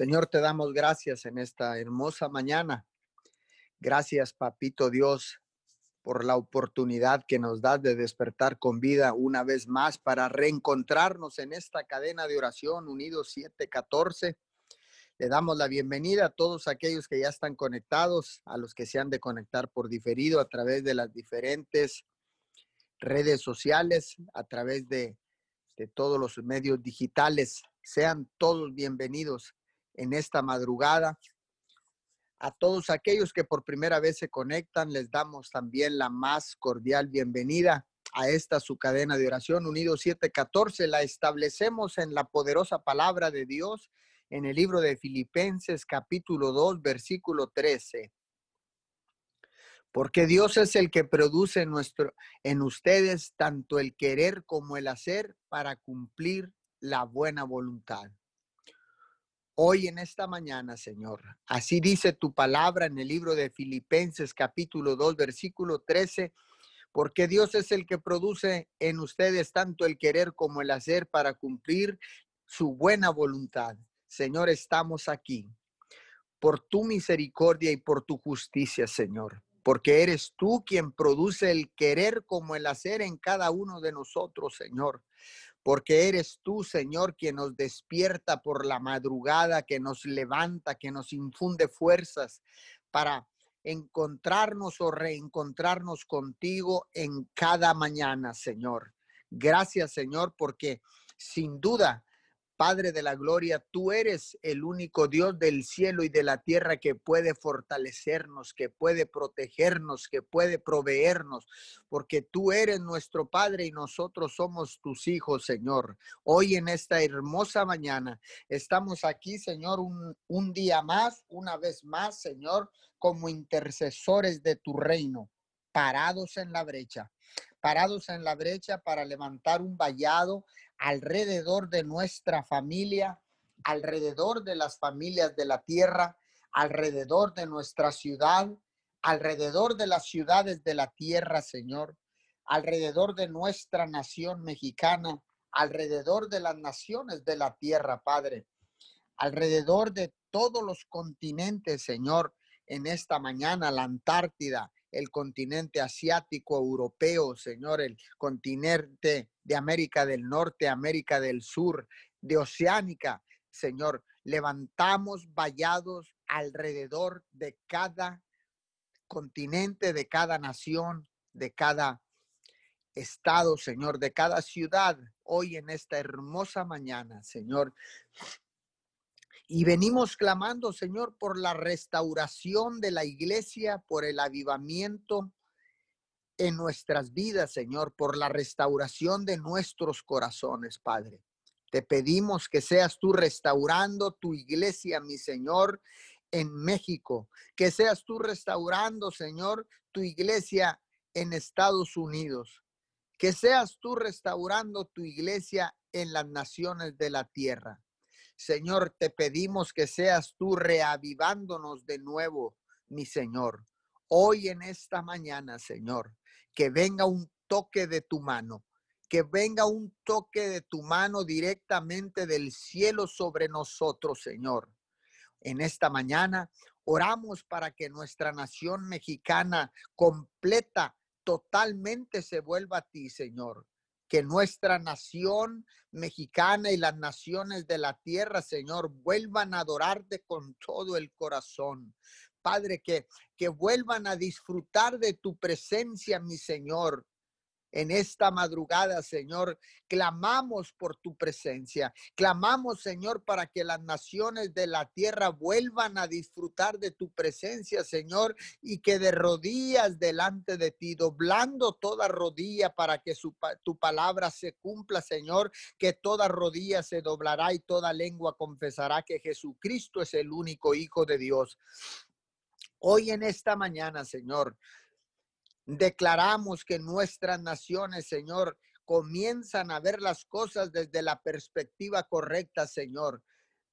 Señor, te damos gracias en esta hermosa mañana. Gracias, Papito Dios, por la oportunidad que nos das de despertar con vida una vez más para reencontrarnos en esta cadena de oración Unidos 714. Le damos la bienvenida a todos aquellos que ya están conectados, a los que se han de conectar por diferido a través de las diferentes redes sociales, a través de, de todos los medios digitales. Sean todos bienvenidos en esta madrugada. A todos aquellos que por primera vez se conectan, les damos también la más cordial bienvenida a esta su cadena de oración Unidos 714. La establecemos en la poderosa palabra de Dios en el libro de Filipenses capítulo 2 versículo 13. Porque Dios es el que produce nuestro, en ustedes tanto el querer como el hacer para cumplir la buena voluntad hoy en esta mañana, Señor. Así dice tu palabra en el libro de Filipenses capítulo 2, versículo 13, porque Dios es el que produce en ustedes tanto el querer como el hacer para cumplir su buena voluntad. Señor, estamos aquí por tu misericordia y por tu justicia, Señor, porque eres tú quien produce el querer como el hacer en cada uno de nosotros, Señor porque eres tú, Señor, quien nos despierta por la madrugada, que nos levanta, que nos infunde fuerzas para encontrarnos o reencontrarnos contigo en cada mañana, Señor. Gracias, Señor, porque sin duda Padre de la Gloria, tú eres el único Dios del cielo y de la tierra que puede fortalecernos, que puede protegernos, que puede proveernos, porque tú eres nuestro Padre y nosotros somos tus hijos, Señor. Hoy en esta hermosa mañana estamos aquí, Señor, un, un día más, una vez más, Señor, como intercesores de tu reino, parados en la brecha parados en la brecha para levantar un vallado alrededor de nuestra familia, alrededor de las familias de la tierra, alrededor de nuestra ciudad, alrededor de las ciudades de la tierra, Señor, alrededor de nuestra nación mexicana, alrededor de las naciones de la tierra, Padre, alrededor de todos los continentes, Señor, en esta mañana, la Antártida, el continente asiático, europeo, Señor, el continente de América del Norte, América del Sur, de Oceánica, Señor. Levantamos vallados alrededor de cada continente, de cada nación, de cada estado, Señor, de cada ciudad, hoy en esta hermosa mañana, Señor. Y venimos clamando, Señor, por la restauración de la iglesia, por el avivamiento en nuestras vidas, Señor, por la restauración de nuestros corazones, Padre. Te pedimos que seas tú restaurando tu iglesia, mi Señor, en México, que seas tú restaurando, Señor, tu iglesia en Estados Unidos, que seas tú restaurando tu iglesia en las naciones de la tierra. Señor, te pedimos que seas tú reavivándonos de nuevo, mi Señor. Hoy en esta mañana, Señor, que venga un toque de tu mano, que venga un toque de tu mano directamente del cielo sobre nosotros, Señor. En esta mañana oramos para que nuestra nación mexicana completa totalmente se vuelva a ti, Señor que nuestra nación mexicana y las naciones de la tierra, Señor, vuelvan a adorarte con todo el corazón. Padre, que, que vuelvan a disfrutar de tu presencia, mi Señor, en esta madrugada, Señor, clamamos por tu presencia. Clamamos, Señor, para que las naciones de la tierra vuelvan a disfrutar de tu presencia, Señor, y que de rodillas delante de ti, doblando toda rodilla para que tu palabra se cumpla, Señor, que toda rodilla se doblará y toda lengua confesará que Jesucristo es el único Hijo de Dios. Hoy en esta mañana, Señor, Declaramos que nuestras naciones, Señor, comienzan a ver las cosas desde la perspectiva correcta, Señor.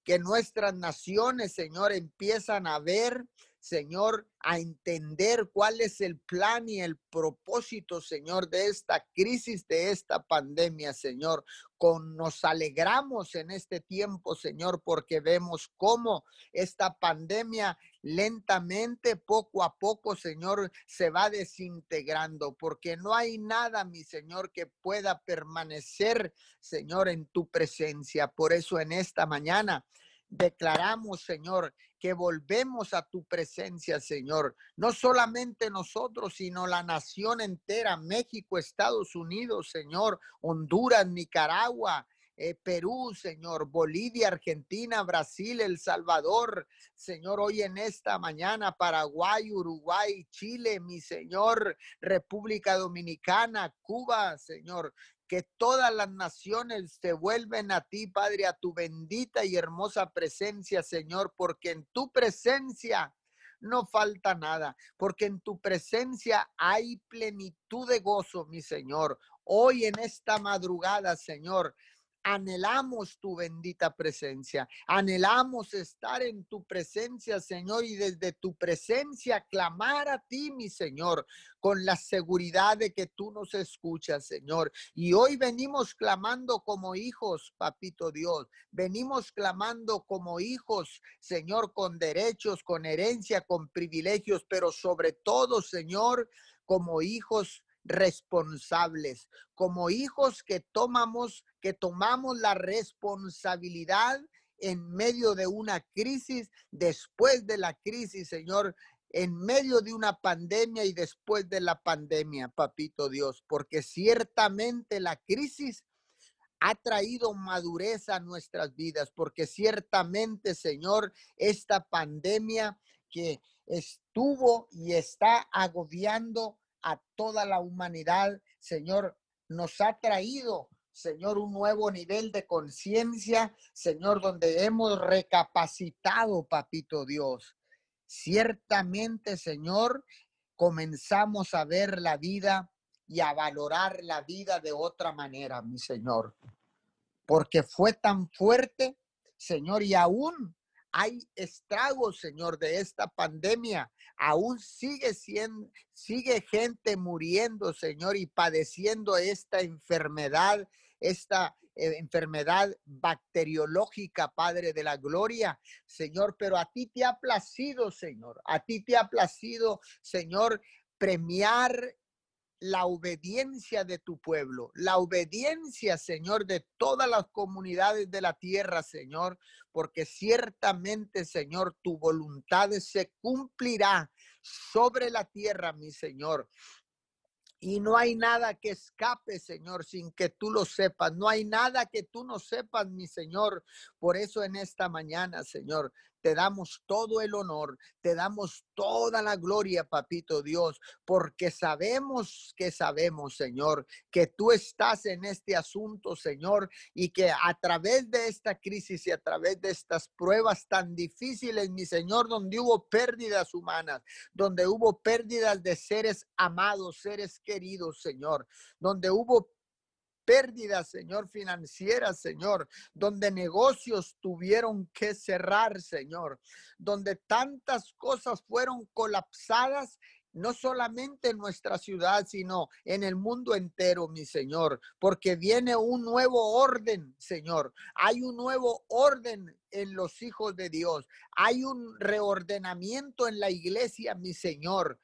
Que nuestras naciones, Señor, empiezan a ver, Señor, a entender cuál es el plan y el propósito, Señor, de esta crisis, de esta pandemia, Señor. Con nos alegramos en este tiempo, Señor, porque vemos cómo esta pandemia lentamente, poco a poco, Señor, se va desintegrando, porque no hay nada, mi Señor, que pueda permanecer, Señor, en tu presencia. Por eso en esta mañana declaramos, Señor, que volvemos a tu presencia, Señor. No solamente nosotros, sino la nación entera, México, Estados Unidos, Señor, Honduras, Nicaragua, eh, Perú, Señor, Bolivia, Argentina, Brasil, El Salvador, Señor, hoy en esta mañana, Paraguay, Uruguay, Chile, mi Señor, República Dominicana, Cuba, Señor, que todas las naciones se vuelven a ti, Padre, a tu bendita y hermosa presencia, Señor, porque en tu presencia no falta nada, porque en tu presencia hay plenitud de gozo, mi Señor. Hoy en esta madrugada, Señor, anhelamos tu bendita presencia, anhelamos estar en tu presencia, Señor, y desde tu presencia clamar a ti, mi Señor, con la seguridad de que tú nos escuchas, Señor. Y hoy venimos clamando como hijos, papito Dios, venimos clamando como hijos, Señor, con derechos, con herencia, con privilegios, pero sobre todo, Señor, como hijos responsables, como hijos que tomamos, que tomamos la responsabilidad en medio de una crisis, después de la crisis, Señor, en medio de una pandemia y después de la pandemia, papito Dios, porque ciertamente la crisis ha traído madurez a nuestras vidas, porque ciertamente, Señor, esta pandemia que estuvo y está agobiando a toda la humanidad, Señor, nos ha traído, Señor, un nuevo nivel de conciencia, Señor, donde hemos recapacitado, papito Dios. Ciertamente, Señor, comenzamos a ver la vida y a valorar la vida de otra manera, mi Señor, porque fue tan fuerte, Señor, y aún hay estragos, Señor, de esta pandemia. Aún sigue siendo, sigue gente muriendo, Señor, y padeciendo esta enfermedad, esta eh, enfermedad bacteriológica, Padre de la Gloria, Señor, pero a ti te ha placido, Señor, a ti te ha placido, Señor, premiar la obediencia de tu pueblo, la obediencia, Señor, de todas las comunidades de la tierra, Señor, porque ciertamente, Señor, tu voluntad se cumplirá sobre la tierra, mi Señor. Y no hay nada que escape, Señor, sin que tú lo sepas. No hay nada que tú no sepas, mi Señor. Por eso en esta mañana, Señor, te damos todo el honor, te damos toda la gloria, papito Dios, porque sabemos que sabemos, Señor, que tú estás en este asunto, Señor, y que a través de esta crisis y a través de estas pruebas tan difíciles, mi Señor, donde hubo pérdidas humanas, donde hubo pérdidas de seres amados, seres queridos, Señor, donde hubo pérdidas, Señor, financieras, Señor, donde negocios tuvieron que cerrar, Señor, donde tantas cosas fueron colapsadas no solamente en nuestra ciudad, sino en el mundo entero, mi Señor, porque viene un nuevo orden, Señor. Hay un nuevo orden en los hijos de Dios. Hay un reordenamiento en la iglesia, mi Señor.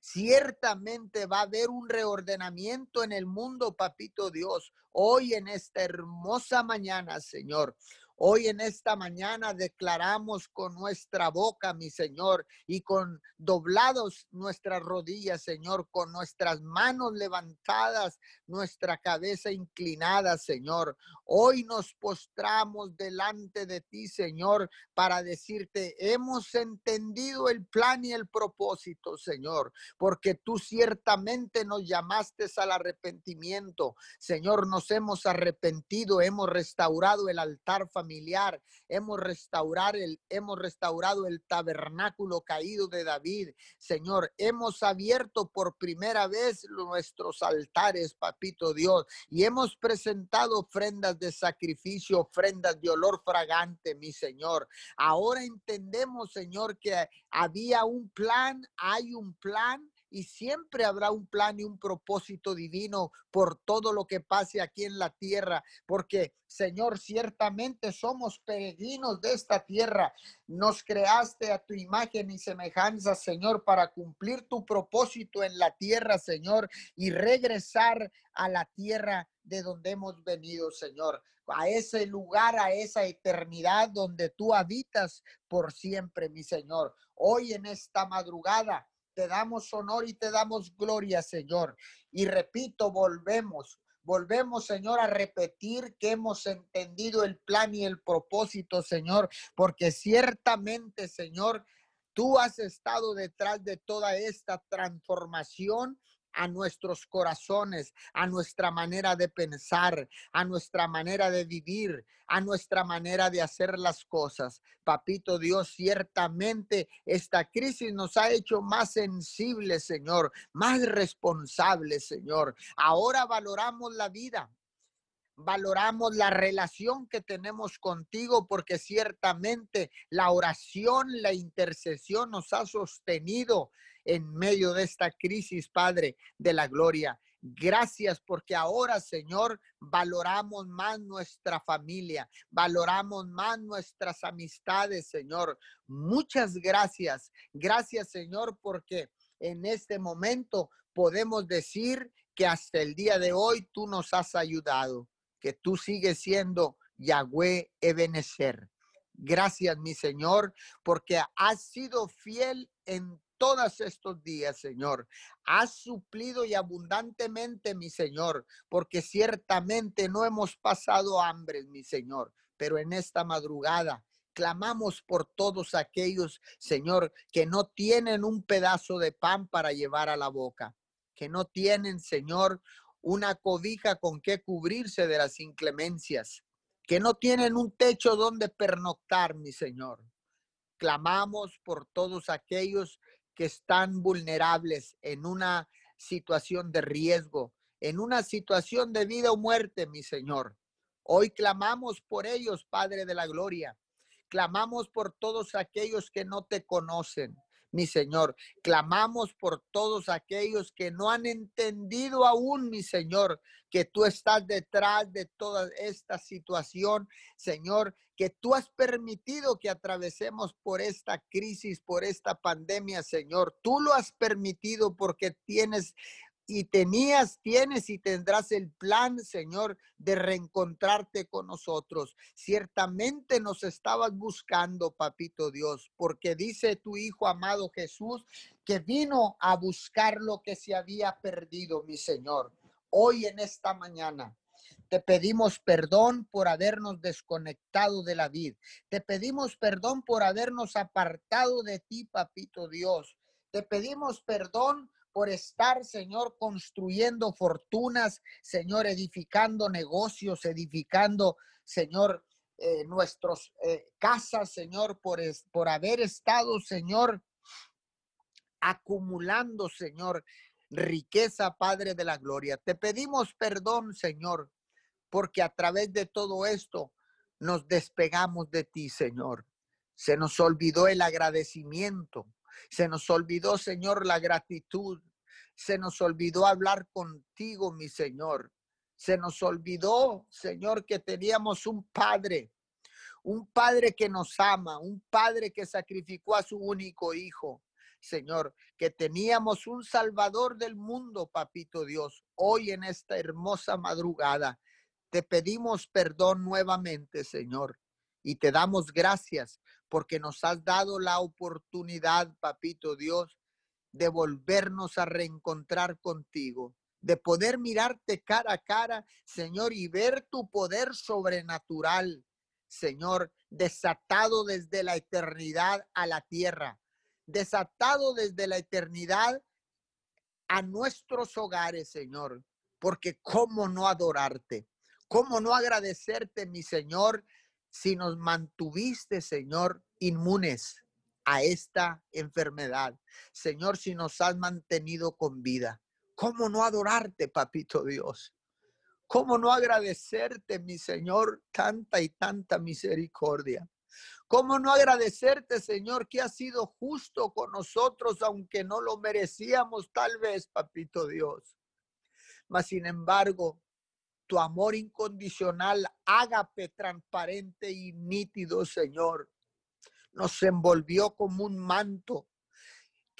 Ciertamente va a haber un reordenamiento en el mundo, papito Dios, hoy en esta hermosa mañana, Señor. Hoy en esta mañana declaramos con nuestra boca, mi Señor, y con doblados nuestras rodillas, Señor, con nuestras manos levantadas, nuestra cabeza inclinada, Señor. Hoy nos postramos delante de ti, Señor, para decirte, hemos entendido el plan y el propósito, Señor, porque tú ciertamente nos llamaste al arrepentimiento. Señor, nos hemos arrepentido, hemos restaurado el altar familiar Hemos restaurar el, hemos restaurado el tabernáculo caído de David. Señor, hemos abierto por primera vez nuestros altares, papito Dios, y hemos presentado ofrendas de sacrificio, ofrendas de olor fragante, mi Señor. Ahora entendemos, Señor, que había un plan, hay un plan y siempre habrá un plan y un propósito divino por todo lo que pase aquí en la tierra, porque Señor, ciertamente somos peregrinos de esta tierra. Nos creaste a tu imagen y semejanza, Señor, para cumplir tu propósito en la tierra, Señor, y regresar a la tierra de donde hemos venido, Señor, a ese lugar, a esa eternidad donde tú habitas por siempre, mi Señor. Hoy en esta madrugada te damos honor y te damos gloria, Señor. Y repito, volvemos, volvemos, Señor, a repetir que hemos entendido el plan y el propósito, Señor, porque ciertamente, Señor, tú has estado detrás de toda esta transformación a nuestros corazones, a nuestra manera de pensar, a nuestra manera de vivir, a nuestra manera de hacer las cosas. Papito Dios, ciertamente esta crisis nos ha hecho más sensibles, Señor, más responsables, Señor. Ahora valoramos la vida, valoramos la relación que tenemos contigo porque ciertamente la oración, la intercesión nos ha sostenido en medio de esta crisis, Padre de la gloria. Gracias porque ahora, Señor, valoramos más nuestra familia, valoramos más nuestras amistades, Señor. Muchas gracias. Gracias, Señor, porque en este momento podemos decir que hasta el día de hoy tú nos has ayudado que tú sigues siendo Yahweh Ebenezer. Gracias, mi Señor, porque has sido fiel en todos estos días, Señor. Has suplido y abundantemente, mi Señor, porque ciertamente no hemos pasado hambre, mi Señor, pero en esta madrugada clamamos por todos aquellos, Señor, que no tienen un pedazo de pan para llevar a la boca, que no tienen, Señor, una cobija con que cubrirse de las inclemencias, que no tienen un techo donde pernoctar, mi Señor. Clamamos por todos aquellos que están vulnerables en una situación de riesgo, en una situación de vida o muerte, mi Señor. Hoy clamamos por ellos, Padre de la Gloria. Clamamos por todos aquellos que no te conocen mi Señor. Clamamos por todos aquellos que no han entendido aún, mi Señor, que tú estás detrás de toda esta situación, Señor, que tú has permitido que atravesemos por esta crisis, por esta pandemia, Señor. Tú lo has permitido porque tienes y tenías, tienes y tendrás el plan, Señor, de reencontrarte con nosotros. Ciertamente nos estabas buscando, papito Dios, porque dice tu Hijo amado Jesús que vino a buscar lo que se había perdido, mi Señor. Hoy en esta mañana. Te pedimos perdón por habernos desconectado de la vida. Te pedimos perdón por habernos apartado de ti, papito Dios. Te pedimos perdón por estar, Señor, construyendo fortunas, Señor, edificando negocios, edificando, Señor, eh, nuestras eh, casas, Señor, por, por haber estado, Señor, acumulando, Señor, riqueza, Padre de la Gloria. Te pedimos perdón, Señor, porque a través de todo esto nos despegamos de ti, Señor. Se nos olvidó el agradecimiento. Se nos olvidó, Señor, la gratitud. Se nos olvidó hablar contigo, mi Señor. Se nos olvidó, Señor, que teníamos un Padre, un Padre que nos ama, un Padre que sacrificó a su único Hijo. Señor, que teníamos un Salvador del mundo, Papito Dios. Hoy en esta hermosa madrugada, te pedimos perdón nuevamente, Señor, y te damos gracias porque nos has dado la oportunidad, papito Dios, de volvernos a reencontrar contigo, de poder mirarte cara a cara, Señor, y ver tu poder sobrenatural, Señor, desatado desde la eternidad a la tierra, desatado desde la eternidad a nuestros hogares, Señor, porque cómo no adorarte, cómo no agradecerte, mi Señor, si nos mantuviste, Señor, inmunes a esta enfermedad. Señor, si nos has mantenido con vida. ¿Cómo no adorarte, papito Dios? ¿Cómo no agradecerte, mi Señor, tanta y tanta misericordia? ¿Cómo no agradecerte, Señor, que has sido justo con nosotros, aunque no lo merecíamos tal vez, papito Dios? Mas, sin embargo, tu amor incondicional, ágape, transparente y nítido, Señor, nos envolvió como un manto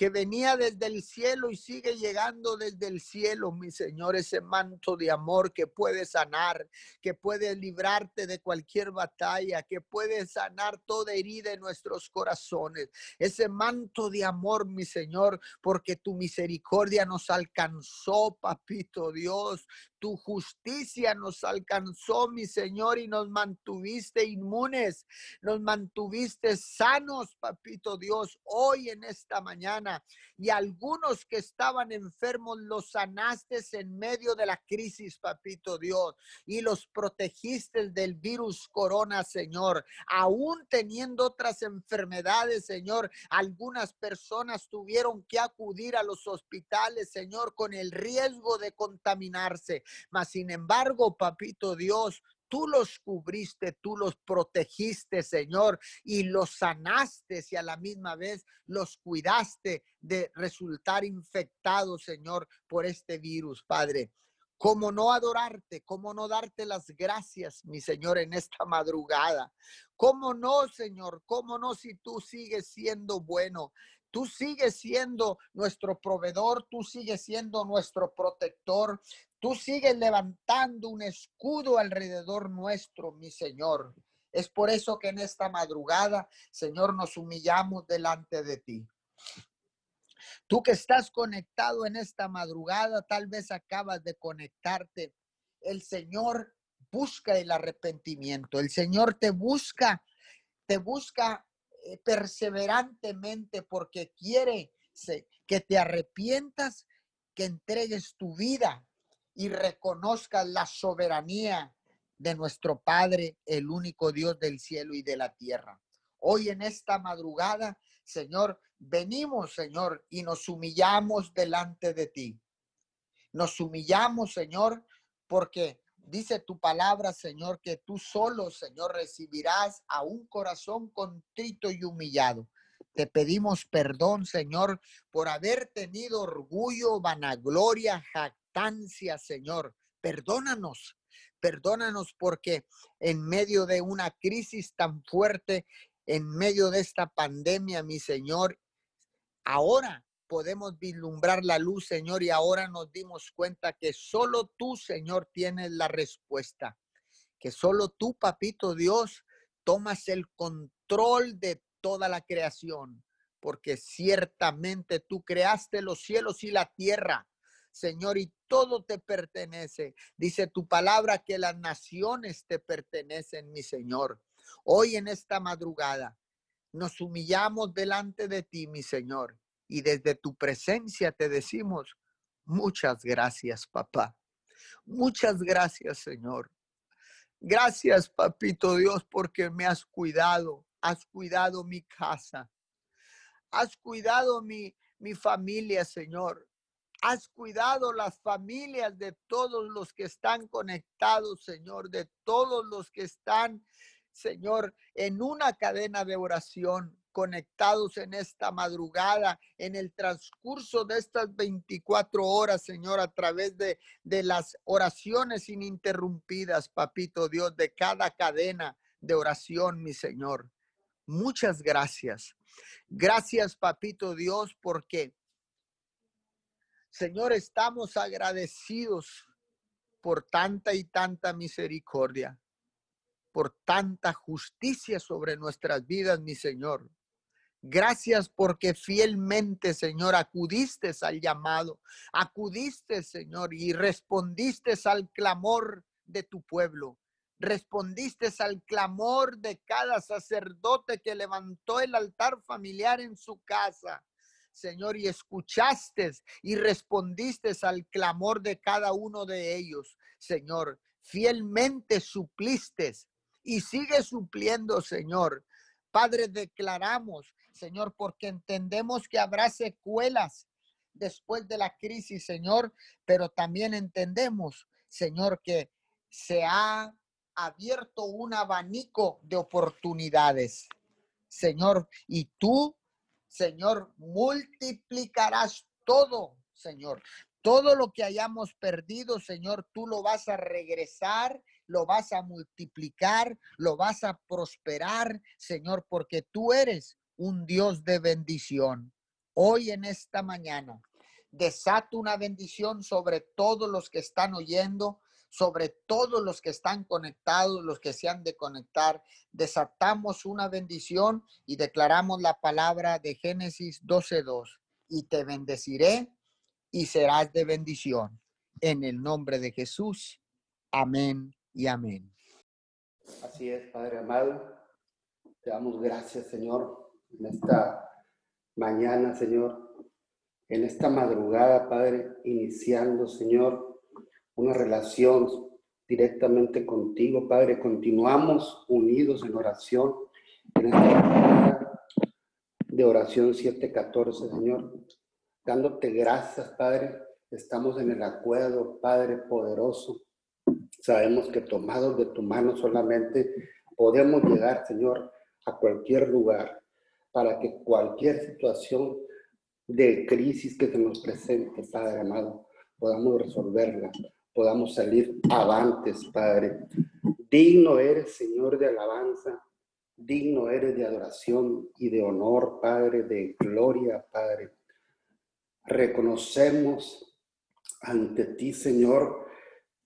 que venía desde el cielo y sigue llegando desde el cielo, mi Señor, ese manto de amor que puede sanar, que puede librarte de cualquier batalla, que puede sanar toda herida en nuestros corazones. Ese manto de amor, mi Señor, porque tu misericordia nos alcanzó, papito Dios, tu justicia nos alcanzó, mi Señor, y nos mantuviste inmunes, nos mantuviste sanos, papito Dios, hoy en esta mañana. Y algunos que estaban enfermos los sanaste en medio de la crisis, papito Dios, y los protegiste del virus corona, Señor. Aún teniendo otras enfermedades, Señor, algunas personas tuvieron que acudir a los hospitales, Señor, con el riesgo de contaminarse. Mas, sin embargo, papito Dios, tú los cubriste, tú los protegiste, Señor, y los sanaste y a la misma vez los cuidaste de resultar infectados, Señor, por este virus, Padre. ¿Cómo no adorarte? ¿Cómo no darte las gracias, mi Señor, en esta madrugada? ¿Cómo no, Señor? ¿Cómo no si tú sigues siendo bueno? Tú sigues siendo nuestro proveedor, tú sigues siendo nuestro protector, Tú sigues levantando un escudo alrededor nuestro, mi Señor. Es por eso que en esta madrugada, Señor, nos humillamos delante de ti. Tú que estás conectado en esta madrugada, tal vez acabas de conectarte. El Señor busca el arrepentimiento. El Señor te busca, te busca eh, perseverantemente porque quiere que te arrepientas, que entregues tu vida y reconozcas la soberanía de nuestro Padre, el único Dios del cielo y de la tierra. Hoy en esta madrugada, Señor, venimos, Señor, y nos humillamos delante de ti. Nos humillamos, Señor, porque dice tu palabra, Señor, que tú solo, Señor, recibirás a un corazón contrito y humillado. Te pedimos perdón, Señor, por haber tenido orgullo, vanagloria, Señor. Perdónanos, perdónanos porque en medio de una crisis tan fuerte, en medio de esta pandemia, mi Señor, ahora podemos vislumbrar la luz, Señor, y ahora nos dimos cuenta que solo tú, Señor, tienes la respuesta, que solo tú, papito Dios, tomas el control de toda la creación, porque ciertamente tú creaste los cielos y la tierra Señor, y todo te pertenece. Dice tu palabra que las naciones te pertenecen, mi Señor. Hoy en esta madrugada nos humillamos delante de ti, mi Señor, y desde tu presencia te decimos, muchas gracias, papá. Muchas gracias, Señor. Gracias, papito Dios, porque me has cuidado. Has cuidado mi casa. Has cuidado mi, mi familia, Señor. Has cuidado las familias de todos los que están conectados, Señor, de todos los que están, Señor, en una cadena de oración conectados en esta madrugada, en el transcurso de estas 24 horas, Señor, a través de, de las oraciones ininterrumpidas, Papito Dios, de cada cadena de oración, mi Señor. Muchas gracias. Gracias, Papito Dios, porque Señor, estamos agradecidos por tanta y tanta misericordia, por tanta justicia sobre nuestras vidas, mi Señor. Gracias porque fielmente, Señor, acudiste al llamado, acudiste, Señor, y respondiste al clamor de tu pueblo. Respondiste al clamor de cada sacerdote que levantó el altar familiar en su casa. Señor, y escuchaste y respondiste al clamor de cada uno de ellos, Señor. Fielmente supliste y sigue supliendo, Señor. Padre, declaramos, Señor, porque entendemos que habrá secuelas después de la crisis, Señor, pero también entendemos, Señor, que se ha abierto un abanico de oportunidades, Señor, y tú, Señor, multiplicarás todo, Señor. Todo lo que hayamos perdido, Señor, tú lo vas a regresar, lo vas a multiplicar, lo vas a prosperar, Señor, porque tú eres un Dios de bendición. Hoy en esta mañana, desato una bendición sobre todos los que están oyendo, sobre todos los que están conectados, los que se han de conectar. Desatamos una bendición y declaramos la palabra de Génesis 12.2. Y te bendeciré y serás de bendición. En el nombre de Jesús. Amén y amén. Así es, Padre amado. Te damos gracias, Señor, en esta mañana, Señor, en esta madrugada, Padre, iniciando, Señor, una relación directamente contigo, Padre. Continuamos unidos en oración en esta de oración 714, Señor dándote gracias, Padre. Estamos en el acuerdo, Padre poderoso. Sabemos que tomados de tu mano solamente podemos llegar, Señor, a cualquier lugar para que cualquier situación de crisis que se nos presente, Padre amado, podamos resolverla, podamos salir avantes, Padre. Digno eres, Señor, de alabanza, digno eres de adoración y de honor, Padre, de gloria, Padre reconocemos ante ti, Señor,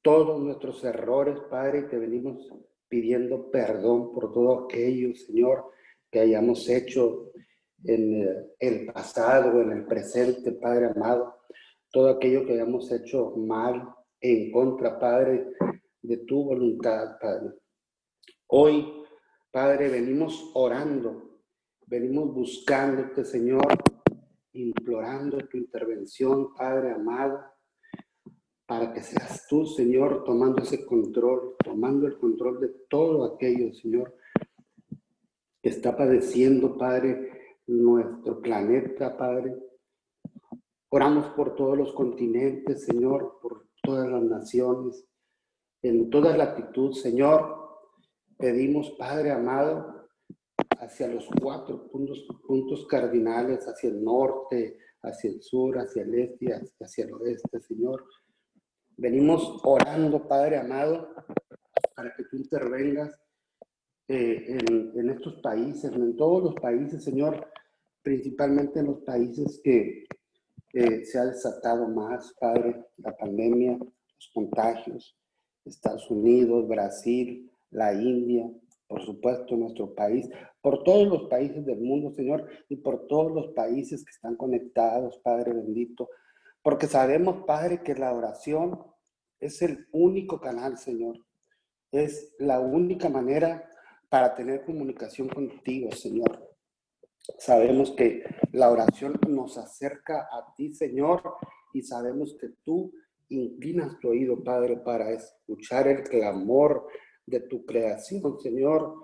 todos nuestros errores, Padre, y te venimos pidiendo perdón por todo aquello, Señor, que hayamos hecho en el pasado, en el presente, Padre amado, todo aquello que hayamos hecho mal en contra, Padre, de tu voluntad, Padre. Hoy, Padre, venimos orando, venimos buscándote, Señor, implorando tu intervención, Padre amado, para que seas tú, Señor, tomando ese control, tomando el control de todo aquello, Señor, que está padeciendo, Padre, nuestro planeta, Padre. Oramos por todos los continentes, Señor, por todas las naciones, en toda latitud, Señor. Pedimos, Padre amado, hacia los cuatro puntos, puntos cardinales, hacia el norte, hacia el sur, hacia el este hacia el oeste, Señor. Venimos orando, Padre amado, para que tú intervengas eh, en, estos países, en todos los países, Señor, principalmente en los países que se ha desatado más, Padre, la pandemia, los contagios, Estados Unidos, Brasil, la India, por supuesto, nuestro país, por todos los países del mundo, Señor, y por todos los países que están conectados, Padre bendito, porque sabemos, Padre, que la oración es el único canal, Señor. Es la única manera para tener comunicación contigo, Señor. Sabemos que la oración nos acerca a ti, Señor, y sabemos que tú inclinas tu oído, Padre, para escuchar el clamor de tu creación, Señor,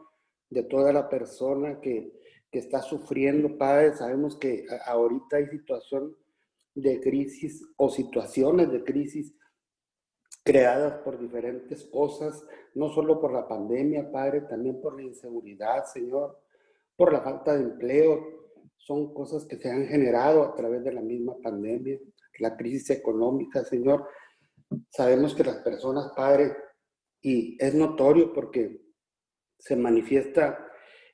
de toda la persona que, está sufriendo, Padre. Sabemos que ahorita hay situación de crisis o situaciones de crisis creadas por diferentes cosas, no solo por la pandemia, Padre, también por la inseguridad, Señor, por la falta de empleo. Son cosas que se han generado a través de la misma pandemia, la crisis económica, Señor. Sabemos que las personas, Padre, y es notorio porque se manifiesta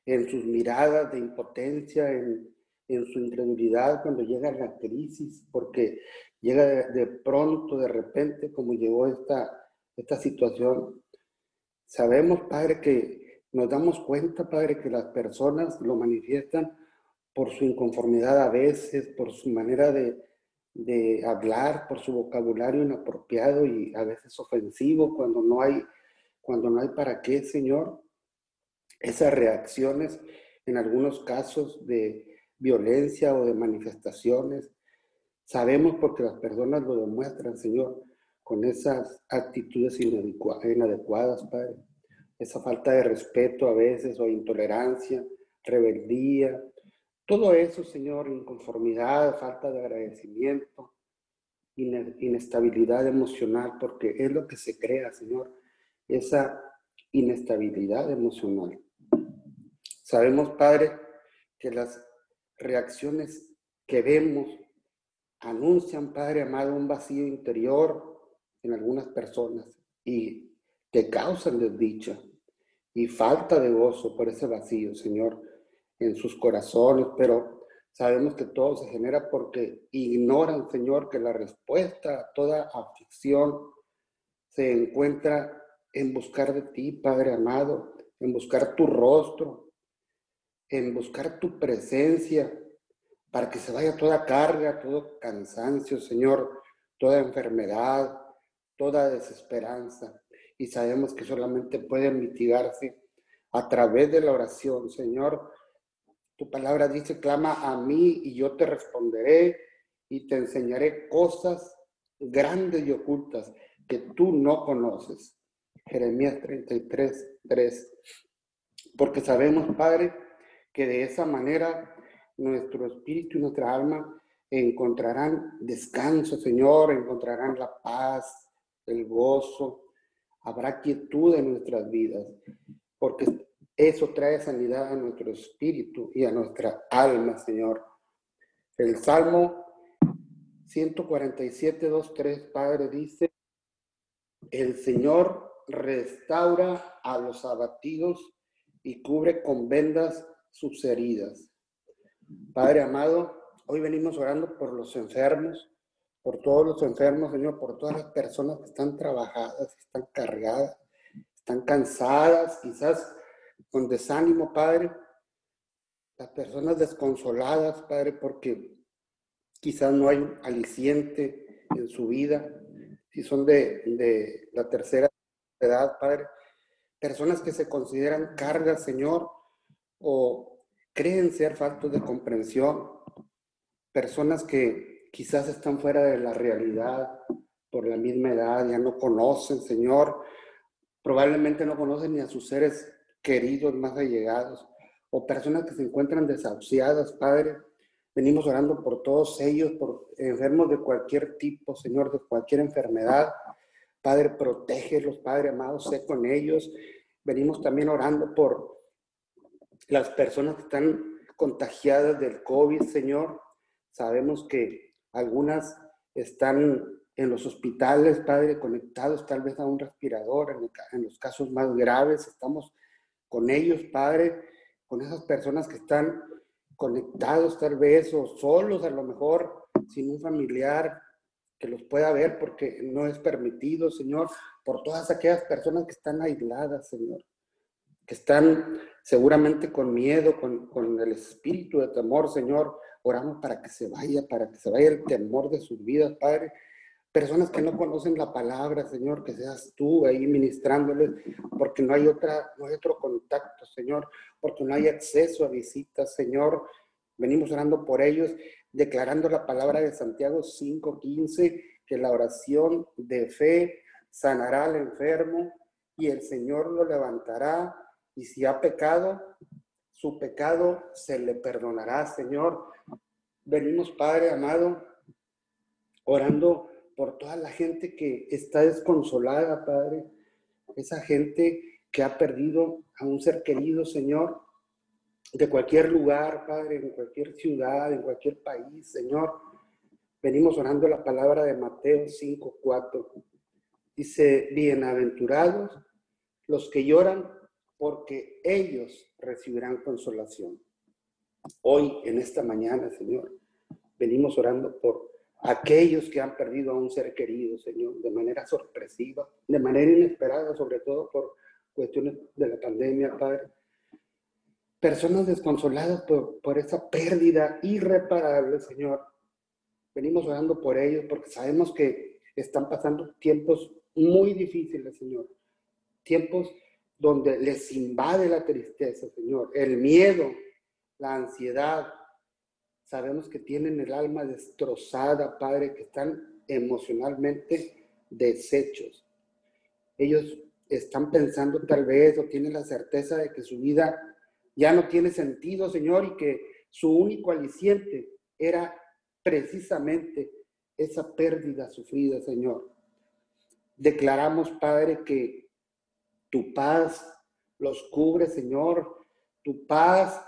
en sus miradas de impotencia, en, su incredulidad cuando llega la crisis, porque llega de, pronto, de repente, como llegó esta, esta situación. Sabemos, Padre, que nos damos cuenta, Padre, que las personas lo manifiestan por su inconformidad a veces, por su manera de, hablar, por su vocabulario inapropiado y a veces ofensivo cuando no hay cuando no hay para qué, Señor. Esas reacciones, en algunos casos de violencia o de manifestaciones, sabemos porque las personas lo demuestran, Señor, con esas actitudes inadecuadas, Padre. Esa falta de respeto a veces o intolerancia, rebeldía, todo eso, Señor, inconformidad, falta de agradecimiento, inestabilidad emocional, porque es lo que se crea, Señor, esa inestabilidad emocional. Sabemos, Padre, que las reacciones que vemos anuncian, Padre amado, un vacío interior en algunas personas y que causan desdicha y falta de gozo por ese vacío, Señor, en sus corazones, pero sabemos que todo se genera porque ignoran, Señor, que la respuesta a toda aflicción se encuentra en buscar de ti, Padre amado, en buscar tu rostro, en buscar tu presencia, para que se vaya toda carga, todo cansancio, Señor, toda enfermedad, toda desesperanza. Y sabemos que solamente puede mitigarse a través de la oración, Señor. Tu palabra dice, clama a mí y yo te responderé y te enseñaré cosas grandes y ocultas que tú no conoces. Jeremías 33, 3. Porque sabemos, Padre, que de esa manera nuestro espíritu y nuestra alma encontrarán descanso, Señor, encontrarán la paz, el gozo, habrá quietud en nuestras vidas, porque eso trae sanidad a nuestro espíritu y a nuestra alma, Señor. El Salmo 147, 2, 3, Padre, dice, el Señor restaura a los abatidos y cubre con vendas sus heridas. Padre amado, hoy venimos orando por los enfermos, por todos los enfermos, Señor, por todas las personas que están trabajadas, están cargadas, están cansadas, quizás con desánimo, Padre. Las personas desconsoladas, Padre, porque quizás no hay un aliciente en su vida, si son de, de la tercera edad, Padre. Personas que se consideran cargas, Señor, o creen ser faltos de comprensión, personas que quizás están fuera de la realidad por la misma edad, ya no conocen, Señor, probablemente no conocen ni a sus seres queridos más allegados, o personas que se encuentran desahuciadas, Padre. Venimos orando por todos ellos, por enfermos de cualquier tipo, Señor, de cualquier enfermedad. Padre, protégelos, Padre amado, sé con ellos. Venimos también orando por las personas que están contagiadas del COVID, Señor, sabemos que algunas están en los hospitales, Padre, conectados tal vez a un respirador, en, los casos más graves, estamos con ellos, Padre, con esas personas que están conectados tal vez o solos a lo mejor, sin un familiar que los pueda ver porque no es permitido, Señor, por todas aquellas personas que están aisladas, Señor que están seguramente con miedo, con, el espíritu de temor, Señor. Oramos para que se vaya, para que se vaya el temor de sus vidas, Padre. Personas que no conocen la palabra, Señor, que seas tú ahí ministrándoles, porque no hay, otra, no hay otro contacto, Señor, porque no hay acceso a visitas, Señor. Venimos orando por ellos, declarando la palabra de Santiago 5:15, que la oración de fe sanará al enfermo y el Señor lo levantará y si ha pecado, su pecado se le perdonará, Señor. Venimos, Padre amado, orando por toda la gente que está desconsolada, Padre. Esa gente que ha perdido a un ser querido, Señor, de cualquier lugar, Padre, en cualquier ciudad, en cualquier país, Señor. Venimos orando la palabra de Mateo 5, 4. Dice, bienaventurados los que lloran porque ellos recibirán consolación. Hoy, en esta mañana, Señor, venimos orando por aquellos que han perdido a un ser querido, Señor, de manera sorpresiva, de manera inesperada, sobre todo por cuestiones de la pandemia, Padre. Personas desconsoladas por, por esa pérdida irreparable, Señor. Venimos orando por ellos porque sabemos que están pasando tiempos muy difíciles, Señor. Tiempos donde les invade la tristeza, Señor, el miedo, la ansiedad. Sabemos que tienen el alma destrozada, Padre, que están emocionalmente deshechos. Ellos están pensando tal vez o tienen la certeza de que su vida ya no tiene sentido, Señor, y que su único aliciente era precisamente esa pérdida sufrida, Señor. Declaramos, Padre, que tu paz los cubre, Señor, tu paz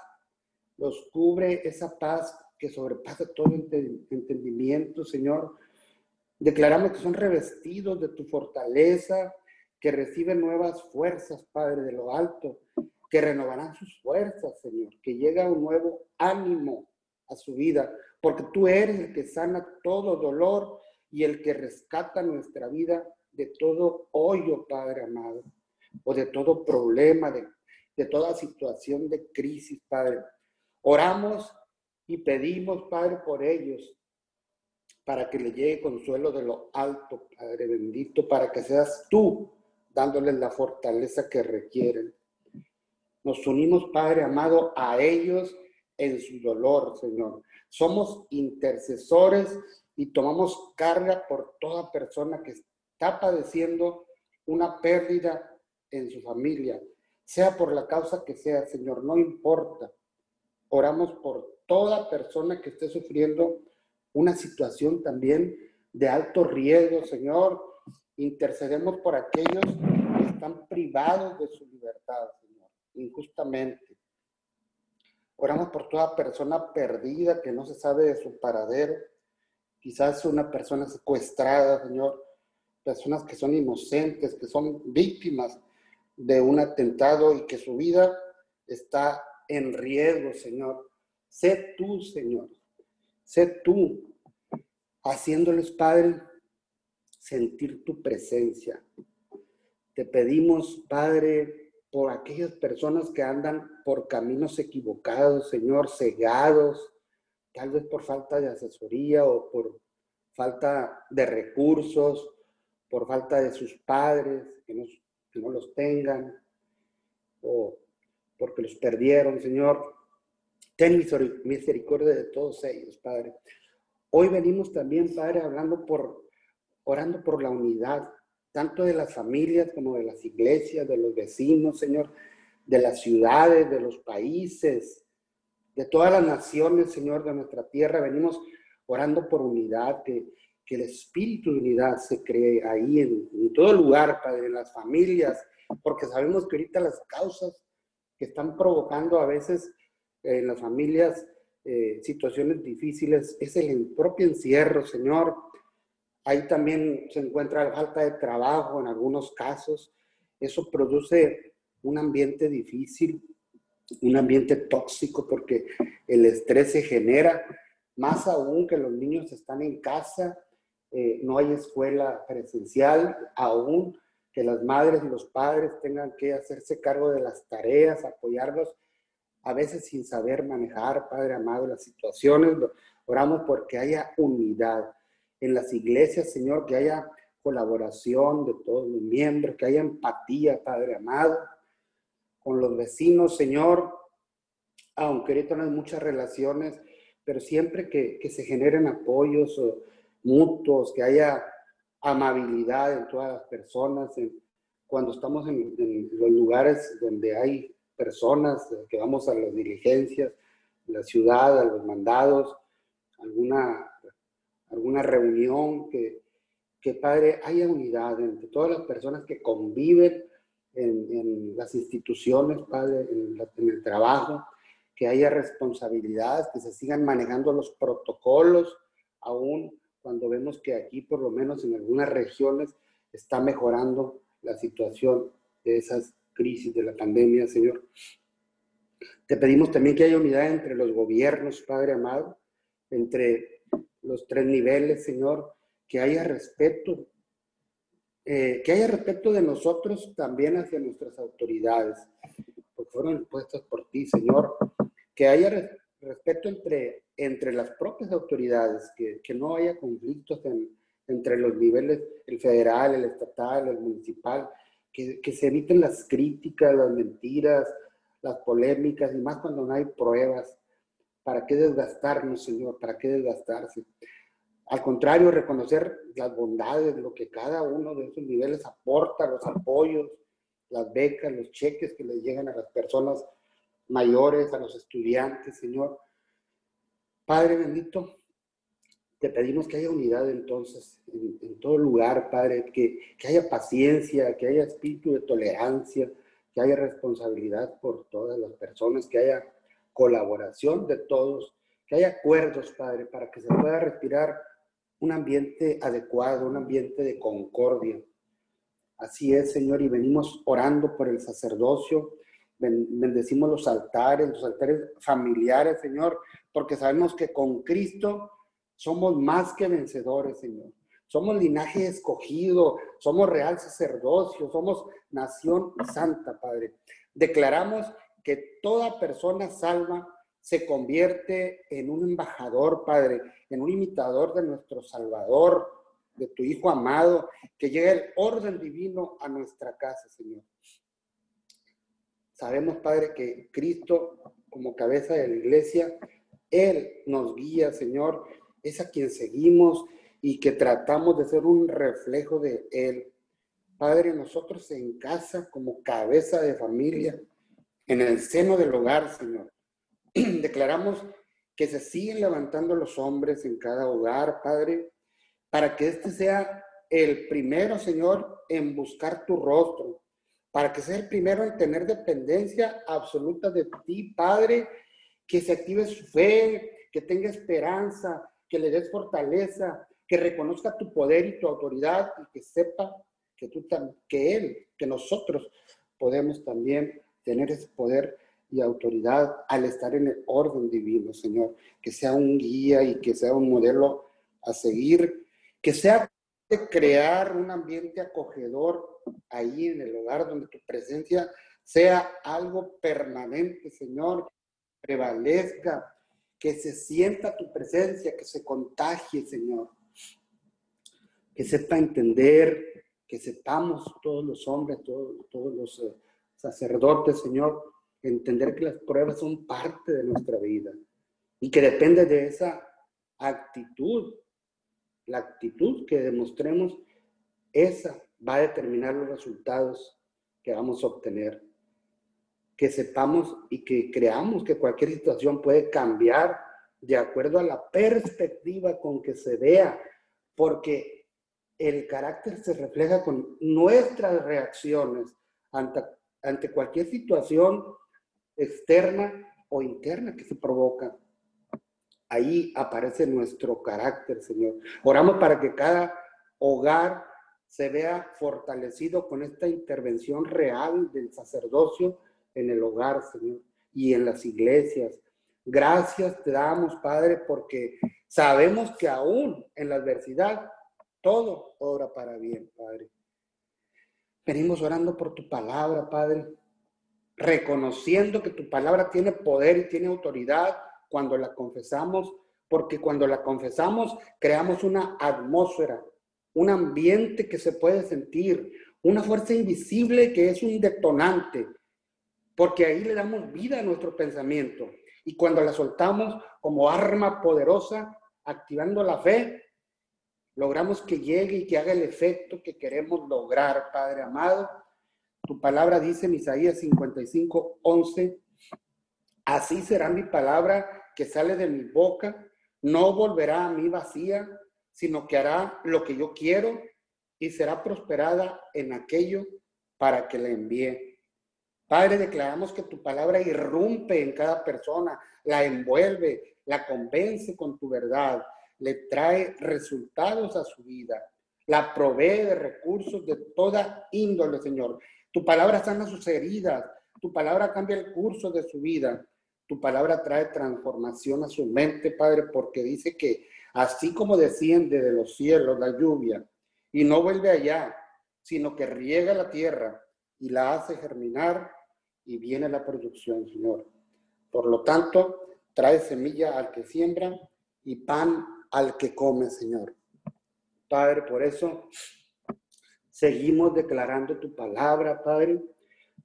los cubre, esa paz que sobrepasa todo entendimiento, Señor. Declaramos que son revestidos de tu fortaleza, que reciben nuevas fuerzas, Padre, de lo alto, que renovarán sus fuerzas, Señor, que llega un nuevo ánimo a su vida, porque tú eres el que sana todo dolor y el que rescata nuestra vida de todo hoyo, Padre amado, o de todo problema, de, de toda situación de crisis, Padre. Oramos y pedimos, Padre, por ellos, para que le llegue consuelo de lo alto, Padre bendito, para que seas tú dándoles la fortaleza que requieren. Nos unimos, Padre amado, a ellos en su dolor, Señor. Somos intercesores y tomamos carga por toda persona que está padeciendo una pérdida en su familia, sea por la causa que sea, Señor, no importa. Oramos por toda persona que esté sufriendo una situación también de alto riesgo, Señor. Intercedemos por aquellos que están privados de su libertad, Señor, injustamente. Oramos por toda persona perdida que no se sabe de su paradero. Quizás una persona secuestrada, Señor. Personas que son inocentes, que son víctimas de un atentado y que su vida está en riesgo, Señor. Sé tú, Señor. Sé tú haciéndoles, Padre, sentir tu presencia. Te pedimos, Padre, por aquellas personas que andan por caminos equivocados, Señor, cegados, tal vez por falta de asesoría o por falta de recursos, por falta de sus padres, que no, que no los tengan, o porque los perdieron, Señor. Ten misericordia de todos ellos, Padre. Hoy venimos también, Padre, hablando por, orando por la unidad, tanto de las familias como de las iglesias, de los vecinos, Señor, de las ciudades, de los países, de todas las naciones, Señor, de nuestra tierra. Venimos orando por unidad, que, que el espíritu de unidad se cree ahí en, en todo lugar, Padre, en las familias, porque sabemos que ahorita las causas que están provocando a veces en las familias eh, situaciones difíciles es el propio encierro, Señor. Ahí también se encuentra la falta de trabajo en algunos casos. Eso produce un ambiente difícil, un ambiente tóxico porque el estrés se genera, más aún que los niños están en casa, eh, no hay escuela presencial, aún que las madres y los padres tengan que hacerse cargo de las tareas, apoyarlos a veces sin saber manejar, Padre amado, las situaciones. Oramos porque haya unidad en las iglesias, Señor, que haya colaboración de todos los miembros, que haya empatía, Padre amado, con los vecinos, Señor, aunque ahorita no hay muchas relaciones, pero siempre que, se generen apoyos mutuos, que haya amabilidad en todas las personas, cuando estamos en los lugares donde hay personas que vamos a las diligencias, la ciudad, a los mandados, alguna, alguna reunión, que, que Padre haya unidad entre todas las personas que conviven en, las instituciones, Padre, en, en, el trabajo, que haya responsabilidad, que se sigan manejando los protocolos, aún cuando vemos que aquí, por lo menos en algunas regiones, está mejorando la situación de esas crisis de la pandemia, Señor. Te pedimos también que haya unidad entre los gobiernos, Padre amado, entre los tres niveles, Señor, que haya respeto, eh, que haya respeto de nosotros también hacia nuestras autoridades, porque fueron impuestas por ti, Señor, que haya respeto entre, entre las propias autoridades, que, que no haya conflictos entre los niveles, el federal, el estatal, el municipal, que, se eviten las críticas, las mentiras, las polémicas, y más cuando no hay pruebas. ¿Para qué desgastarnos, Señor? ¿Para qué desgastarse? Al contrario, reconocer las bondades, lo que cada uno de esos niveles aporta, los apoyos, las becas, los cheques que les llegan a las personas mayores, a los estudiantes, Señor. Padre bendito, te pedimos que haya unidad entonces en, todo lugar, Padre, que, que, haya paciencia, que haya espíritu de tolerancia, que haya responsabilidad por todas las personas, que haya colaboración de todos, que haya acuerdos, Padre, para que se pueda respirar un ambiente adecuado, un ambiente de concordia. Así es, Señor, y venimos orando por el sacerdocio, bendecimos los altares, los altares familiares, Señor, porque sabemos que con Cristo somos más que vencedores, Señor. Somos linaje escogido, somos real sacerdocio, somos nación santa, Padre. Declaramos que toda persona salva se convierte en un embajador, Padre, en un imitador de nuestro Salvador, de tu Hijo amado, que llegue el orden divino a nuestra casa, Señor. Sabemos, Padre, que Cristo, como cabeza de la iglesia, Él nos guía, Señor, es a quien seguimos y que tratamos de ser un reflejo de Él. Padre, nosotros en casa, como cabeza de familia, en el seno del hogar, Señor, declaramos que se siguen levantando los hombres en cada hogar, Padre, para que este sea el primero, Señor, en buscar tu rostro, para que sea el primero en tener dependencia absoluta de ti, Padre, que se active su fe, que tenga esperanza, que le des fortaleza, que reconozca tu poder y tu autoridad y que sepa que tú que él, que nosotros podemos también tener ese poder y autoridad al estar en el orden divino, Señor, que sea un guía y que sea un modelo a seguir, que sea de crear un ambiente acogedor ahí en el hogar donde tu presencia sea algo permanente, Señor, prevalezca, que se sienta tu presencia, que se contagie, Señor. Que sepa entender, que sepamos todos los hombres, todos, los eh, sacerdotes, Señor, entender que las pruebas son parte de nuestra vida y que depende de esa actitud, la actitud que demostremos, esa va a determinar los resultados que vamos a obtener que sepamos y que creamos que cualquier situación puede cambiar de acuerdo a la perspectiva con que se vea, porque el carácter se refleja con nuestras reacciones ante, ante cualquier situación externa o interna que se provoca. Ahí aparece nuestro carácter, Señor. Oramos para que cada hogar se vea fortalecido con esta intervención real del sacerdocio en el hogar, Señor, y en las iglesias. Gracias te damos, Padre, porque sabemos que aún en la adversidad todo obra para bien, Padre. Venimos orando por tu palabra, Padre, reconociendo que tu palabra tiene poder y tiene autoridad cuando la confesamos, porque cuando la confesamos creamos una atmósfera, un ambiente que se puede sentir, una fuerza invisible que es un detonante, porque ahí le damos vida a nuestro pensamiento. Y cuando la soltamos como arma poderosa, activando la fe, logramos que llegue y que haga el efecto que queremos lograr, Padre amado. Tu palabra dice en Isaías 55, 11, así será mi palabra que sale de mi boca, no volverá a mí vacía, sino que hará lo que yo quiero y será prosperada en aquello para que la envíe. Padre, declaramos que tu palabra irrumpe en cada persona, la envuelve, la convence con tu verdad, le trae resultados a su vida, la provee de recursos de toda índole, Señor. Tu palabra sana sus heridas, tu palabra cambia el curso de su vida, tu palabra trae transformación a su mente, Padre, porque dice que así como desciende de los cielos la lluvia y no vuelve allá, sino que riega la tierra y la hace germinar y viene la producción, Señor. Por lo tanto, trae semilla al que siembra y pan al que come, Señor. Padre, por eso seguimos declarando tu palabra, Padre.